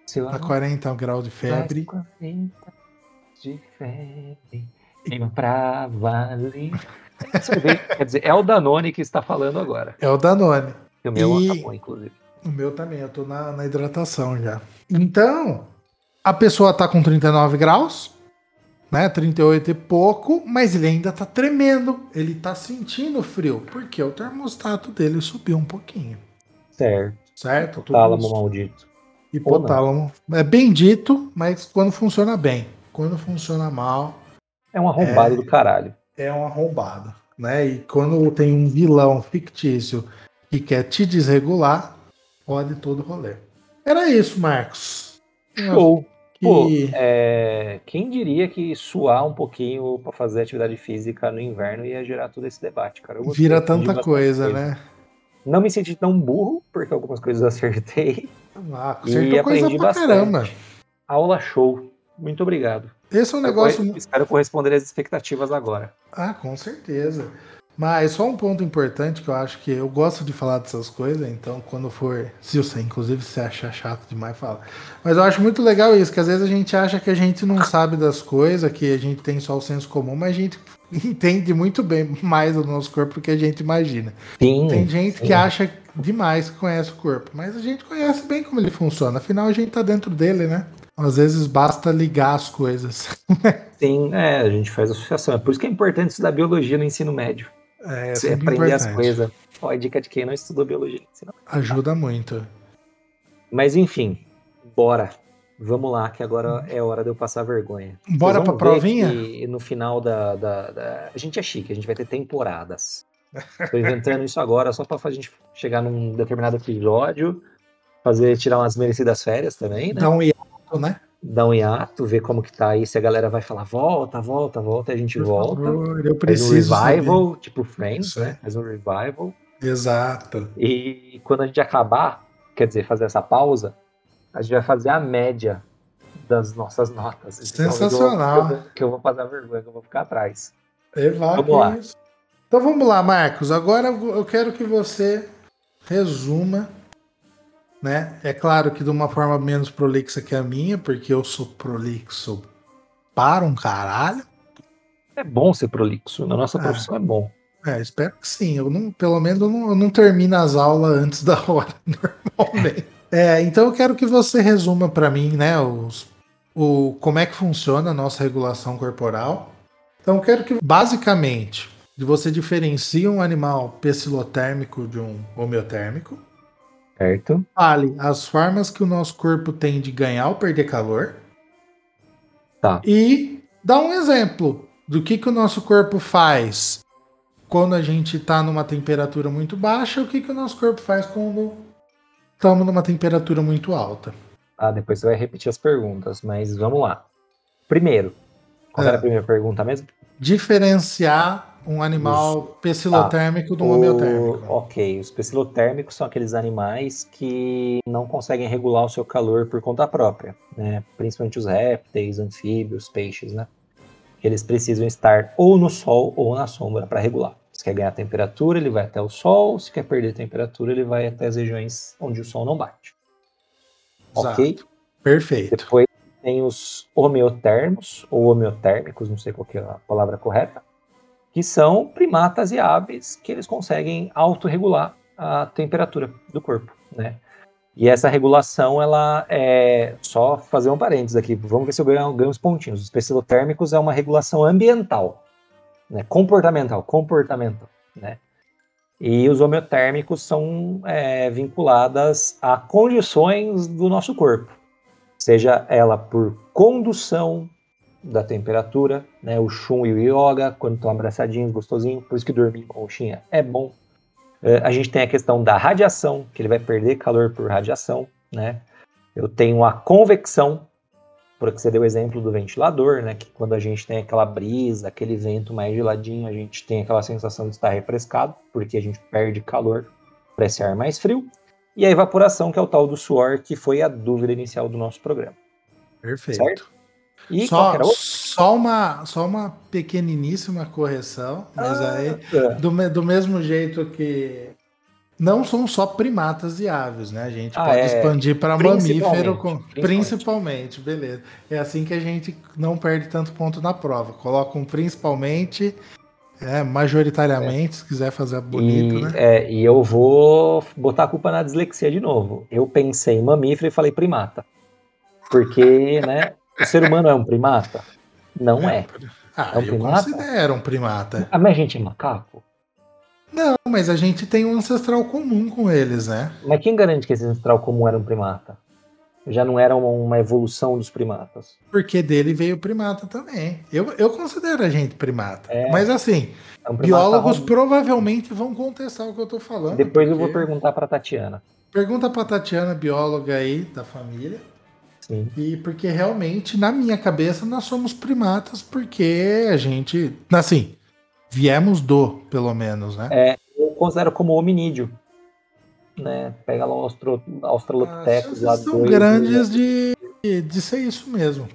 Seu tá amor. 40 graus de febre. faz 40 de febre. Vem pra valer. <laughs> Quer dizer, é o Danone que está falando agora. É o Danone. Que o meu E- acabou, inclusive. O meu também, eu tô na, na hidratação já. Então, a pessoa tá com 39 graus, né? 38 e pouco, mas ele ainda tá tremendo. Ele tá sentindo frio, porque o termostato dele subiu um pouquinho. Certo. Certo? Tudo Tálamo isso. maldito. Hipotálamo. É bem dito, mas quando funciona bem. Quando funciona mal, É um arrombado do caralho. é uma arrombada, né? E quando tem um vilão fictício que quer te desregular, pode todo rolê. Era isso, Marcos. Show. Pô, Que- é, quem diria que suar um pouquinho pra fazer atividade física no inverno ia gerar todo esse debate, cara? Vira tanta coisa, né? Não me senti tão burro, porque algumas coisas eu acertei. Ah, E acertou coisa aprendi bastante. caramba. Aula show. Muito obrigado. Esse é um negócio. espero corresponder às expectativas agora. Ah, com certeza. Mas só um ponto importante que eu acho que eu gosto de falar dessas coisas, então quando for, se você inclusive se achar chato demais, fala. Mas eu acho muito legal isso, que às vezes a gente acha que a gente não sabe das coisas, que a gente tem só o senso comum, mas a gente <laughs> entende muito bem mais do nosso corpo do que a gente imagina. Sim. Tem gente sim. que acha demais que conhece o corpo, mas a gente conhece bem como ele funciona, afinal a gente tá dentro dele, né? Às vezes basta ligar as coisas. <laughs> Sim, é, a gente faz associação. É por isso que é importante estudar biologia no ensino médio. É, Você sempre aprender as coisas. Ó, é dica de quem não estudou biologia médio. Ajuda muito. Mas enfim, bora. Vamos lá, que agora é hora de eu passar vergonha. Bora pra provinha? que no final da, da- da- A gente é chique, a gente vai ter temporadas. Tô inventando isso agora só pra gente chegar num determinado episódio, fazer, tirar umas merecidas férias também, né? Dá um hiato, né? Dar um hiato, ver como que tá aí, se a galera vai falar volta, volta, volta, e a gente Por volta. favor, eu Faz um preciso. revival, tipo Friends, Isso né? Faz um revival. saber. Exato. E quando a gente acabar, quer dizer, fazer essa pausa, a gente vai fazer a média das nossas notas. Então, Sensacional. eu Que eu, vou, que eu vou passar vergonha, que eu vou ficar atrás. Evac, Vamos lá. Então vamos lá, Marcos. Agora eu quero que você resuma, né? É claro que de uma forma menos prolixa que a minha, porque eu sou prolixo para um caralho. É bom ser prolixo, na nossa Ah. profissão é bom. É, espero que sim. Eu não, pelo menos eu não, eu não termino as aulas antes da hora, <laughs> normalmente. É, então eu quero que você resuma para mim, né, os, o, como é que funciona a nossa regulação corporal. Então eu quero que, basicamente, você diferencie um animal pecilotérmico de um homeotérmico. Certo? Fale as formas que o nosso corpo tem de ganhar ou perder calor. Tá. E dá um exemplo do que, que o nosso corpo faz quando a gente está numa temperatura muito baixa, o que, que o nosso corpo faz quando estamos numa temperatura muito alta? Ah, depois você vai repetir as perguntas, mas vamos lá. Primeiro, qual É. era a primeira pergunta mesmo? Diferenciar um animal pecilotérmico de um homeotérmico. Ok, os pecilotérmicos são aqueles animais que não conseguem regular o seu calor por conta própria, né? Principalmente os répteis, anfíbios, peixes, né? Eles precisam estar ou no sol ou na sombra para regular. Se quer ganhar temperatura, ele vai até o sol. Se quer perder temperatura, ele vai até as regiões onde o sol não bate. Ok? Exato. Perfeito. Depois tem os homeotermos, ou homeotérmicos, não sei qual é a palavra correta, que são primatas e aves que eles conseguem autorregular a temperatura do corpo, né? E essa regulação, ela é. Só fazer um parênteses aqui, vamos ver se eu ganho, ganho uns pontinhos. Os pecilotérmicos é uma regulação ambiental, né? comportamental, comportamental, né? E os homeotérmicos são é, vinculadas a condições do nosso corpo, seja ela por condução da temperatura, né? O chum e o yoga, quando estão abraçadinhos, gostosinho, por isso que dormir em conchinha é bom. É, a gente tem a questão da radiação, que ele vai perder calor por radiação, né? Eu tenho a convecção, porque você deu o exemplo do ventilador, né? Que quando a gente tem aquela brisa, aquele vento mais geladinho, a gente tem aquela sensação de estar refrescado, porque a gente perde calor para esse ar mais frio. E a evaporação, que é o tal do suor, que foi a dúvida inicial do nosso programa. Perfeito. Certo? E Só, só, uma, só uma pequeniníssima correção, mas aí Ah, do, do mesmo jeito que não são só primatas e aves, né? A gente Ah, pode é. expandir para mamífero, com- principalmente. principalmente, beleza. É assim que a gente não perde tanto ponto na prova. Coloca um principalmente, é, majoritariamente, se quiser fazer bonito, e, né? é, e eu vou botar a culpa na dislexia de novo. Eu pensei em mamífero e falei primata. Porque, né, o ser humano é um primata? Não é. Ah, é um eu primata? considero um primata. Ah, mas a gente é macaco? Não, mas a gente tem um ancestral comum com eles, né? Mas quem garante que esse ancestral comum era um primata? Já não era uma, uma evolução dos primatas. Porque dele veio primata também. Eu, eu considero a gente primata. É. Mas assim, É um primata biólogos provavelmente vão contestar o que eu tô falando. Depois eu vou porque- perguntar pra Tatiana. Pergunta pra Tatiana, bióloga aí da família. Sim. E porque realmente, na minha cabeça, nós somos primatas, porque a gente. Assim, viemos do, pelo menos, né? É, eu considero como hominídeo. Né? Pega lá o Austro, Australopithecus lá são dois, grandes de, de ser isso mesmo. A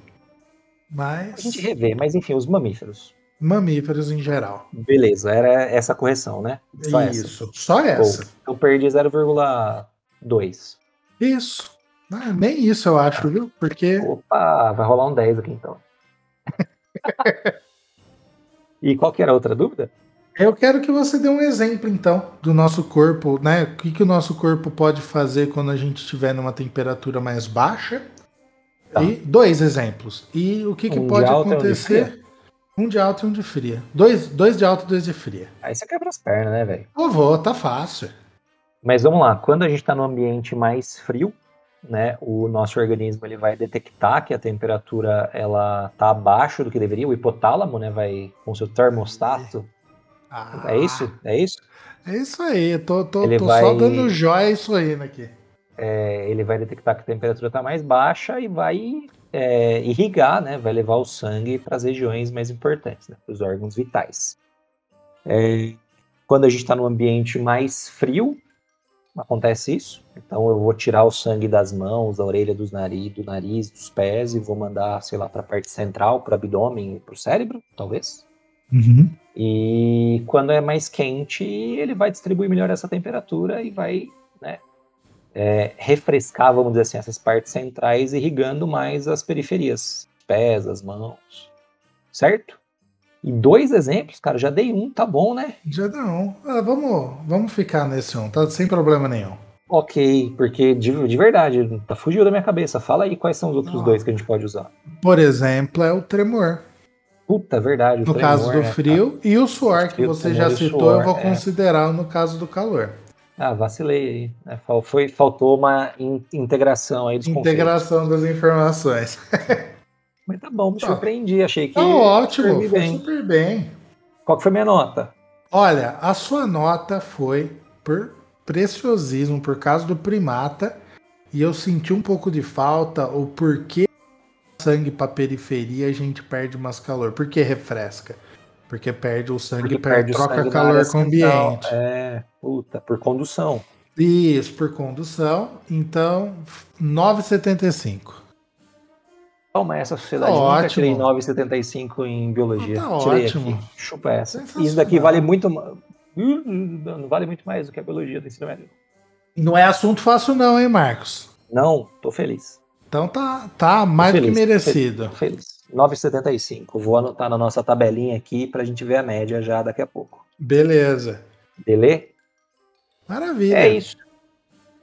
Mas. gente revê, mas enfim, os mamíferos. Mamíferos em geral. Beleza, era essa a correção, né? Só essa. isso. Só essa. Eu perdi 0,2. Isso. Ah, nem isso eu acho, viu? Porque. Opa, vai rolar um 10 aqui então. <laughs> e qual que era a outra dúvida? Eu quero que você dê um exemplo, então, do nosso corpo, né? O que, que o nosso corpo pode fazer quando a gente estiver numa temperatura mais baixa. Tá. E dois exemplos. E o que, que Um de pode e um de acontecer? Um de alta e um de fria. Dois, dois de alta e dois de fria. Aí você quebra as pernas, né, velho? Ô, vou, tá fácil. Mas vamos lá, quando a gente está no ambiente mais frio, né, o nosso organismo ele vai detectar que a temperatura ela tá abaixo do que deveria, o hipotálamo, né, vai com seu termostato. Ah, É isso? É isso? É isso aí. Eu tô, tô, tô vai- só dando jóia isso aí né, aqui. É, ele vai detectar que a temperatura está mais baixa e vai é, irrigar, né, vai levar o sangue para as regiões mais importantes, né, para os órgãos vitais. É, quando a gente está num ambiente mais frio, acontece isso. Então eu vou tirar o sangue das mãos, da orelha, dos nariz, do nariz, dos pés e vou mandar, sei lá, para a parte central, para o abdômen e para o cérebro, talvez. Uhum. E quando é mais quente, ele vai distribuir melhor essa temperatura e vai né, é, refrescar, vamos dizer assim, essas partes centrais, irrigando mais as periferias, os pés, as mãos. Certo? E dois exemplos, cara, já dei um, tá bom, né? Já não. Ah, vamos, vamos ficar nesse um, tá sem problema nenhum. Ok, porque de, de verdade, tá fugiu da minha cabeça. Fala aí quais são os outros Não. dois que a gente pode usar. Por exemplo, é o tremor. Puta, é verdade. No tremor, caso do né, frio e o suor, que Frio, você já citou, suor, eu vou é. considerar no caso do calor. Ah, vacilei aí. Fal- Foi, faltou uma in- integração aí dos conceitos. Integração das informações. <laughs> Mas tá bom, me Tá. surpreendi. Achei que. Tá ótimo, foi bem. super bem. Qual que foi minha nota? Olha, a sua nota foi por preciosismo, por causa do primata, e eu senti um pouco de falta, o porquê sangue para periferia a gente perde mais calor. Por que refresca? Porque perde o sangue, perde, troca sangue calor com o ambiente. É, puta, por condução. Isso, por condução. Então, 9,75. Toma essa sociedade. Tá Nunca ótimo. tirei 9,75 em biologia. Tá tirei ótimo. aqui. Chupa essa. Isso daqui vale muito. Não vale muito mais do que a biologia do ensino médio. Não é assunto fácil, não, hein, Marcos? Não, tô feliz. Então tá, tá mais do que merecido. Tô feliz. 9,75. Vou anotar na nossa tabelinha aqui pra gente ver a média já daqui a pouco. Beleza. Beleza? Maravilha. É isso.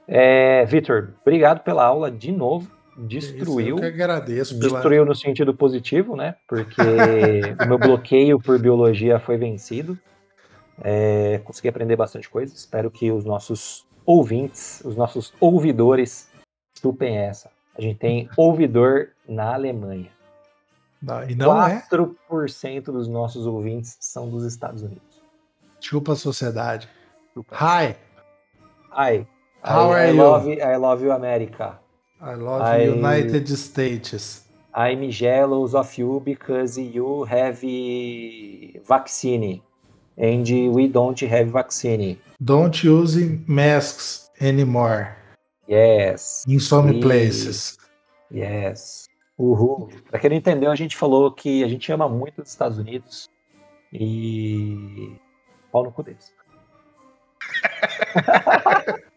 É, Vitor, obrigado pela aula de novo. Destruiu. Isso, eu que agradeço. Destruiu pela... no sentido positivo, né? Porque o meu bloqueio por biologia foi vencido. É, consegui aprender bastante coisa. Espero que os nossos ouvintes, os nossos ouvidores, estupem essa. A gente tem ouvidor na Alemanha. Não, e não 4% é? dos nossos ouvintes são dos Estados Unidos. Desculpa a sociedade. Desculpa. Hi. Hi. How I, are I you? Love, I love you, America. I love I, United States. I'm jealous of you because you have vaccine and we don't have vaccine. Don't use masks anymore. Yes. In some places. Yes. Uhul. Pra quem não entendeu, a gente falou que a gente ama muito os Estados Unidos e pau no cu deles. <laughs>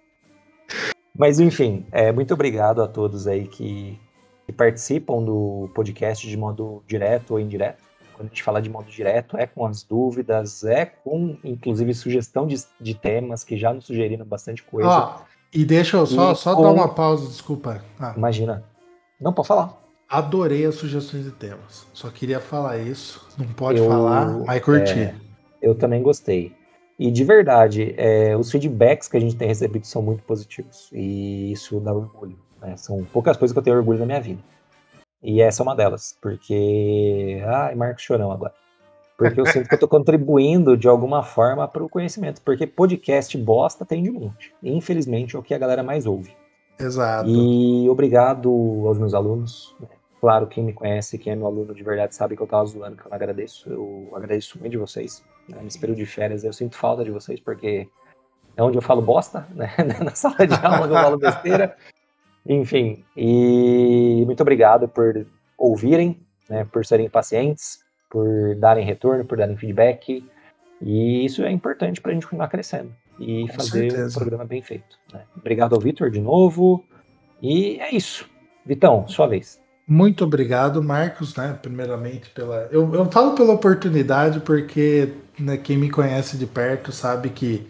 Mas enfim, é, muito obrigado a todos aí que, que, participam do podcast de modo direto ou indireto. Quando a gente fala de modo direto, é com as dúvidas, é com, inclusive, sugestão de, de temas que já nos sugeriram bastante coisa. Ó, e deixa eu só, só com... dar uma pausa, desculpa. Ah. Imagina. Não, pode falar. Adorei as sugestões de temas. Só queria falar isso. Não pode eu, falar, mas curti. É, eu também gostei. E de verdade, é, os feedbacks que a gente tem recebido são muito positivos. E isso dá orgulho. Né? São poucas coisas que eu tenho orgulho na minha vida. E essa é uma delas. Porque. Ai, Marcos Chorão agora. Porque eu sinto que eu estou <laughs> contribuindo de alguma forma para o conhecimento. Porque podcast bosta tem de monte. Infelizmente é o que a galera mais ouve. Exato. E obrigado aos meus alunos. Né? Claro, quem me conhece, quem é meu aluno de verdade, sabe que eu tava zoando, que eu não agradeço. Eu agradeço muito de vocês. Né? Nesse período de férias, eu sinto falta de vocês, porque é onde eu falo bosta, <laughs> né? Na sala de aula eu falo besteira. Enfim, e muito obrigado por ouvirem, né? Por serem pacientes, por darem retorno, por darem feedback. E isso é importante para a gente continuar crescendo e Com fazer certeza. um programa bem feito. Né? Obrigado ao Vitor de novo. E é isso. Vitão, sua vez. Muito obrigado, Marcos, né? Primeiramente pela. Eu, eu falo pela oportunidade porque né, quem me conhece de perto sabe que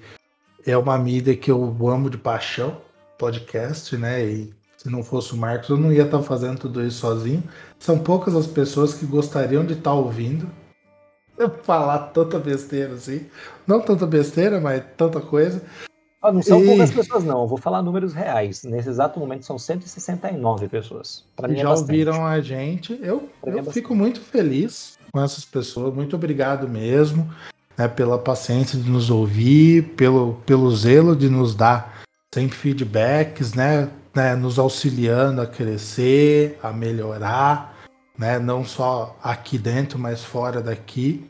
é uma mídia que eu amo de paixão, podcast, né? E se não fosse o Marcos, eu não ia estar fazendo tudo isso sozinho. São poucas as pessoas que gostariam de estar ouvindo <laughs> eu falar tanta besteira assim. Não tanta besteira, mas tanta coisa. Ah, não são e... poucas pessoas, não. Eu vou falar números reais. Nesse exato momento são 169 pessoas. Pra mim é já é ouviram a gente. Eu, eu é fico muito feliz com essas pessoas. Muito obrigado mesmo né, pela paciência de nos ouvir, pelo, pelo zelo de nos dar sempre feedbacks, né, né, nos auxiliando a crescer, a melhorar, né, não só aqui dentro, mas fora daqui.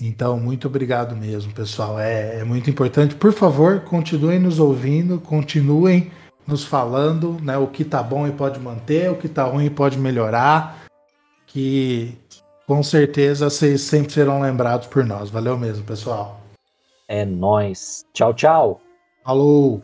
Então, muito obrigado mesmo, pessoal. É, é, muito importante. Por favor, continuem nos ouvindo, continuem nos falando né, o que tá bom e pode manter, o que tá ruim e pode melhorar. Que com certeza vocês sempre serão lembrados por nós. Valeu mesmo, pessoal. É nós. Tchau, tchau. Falou.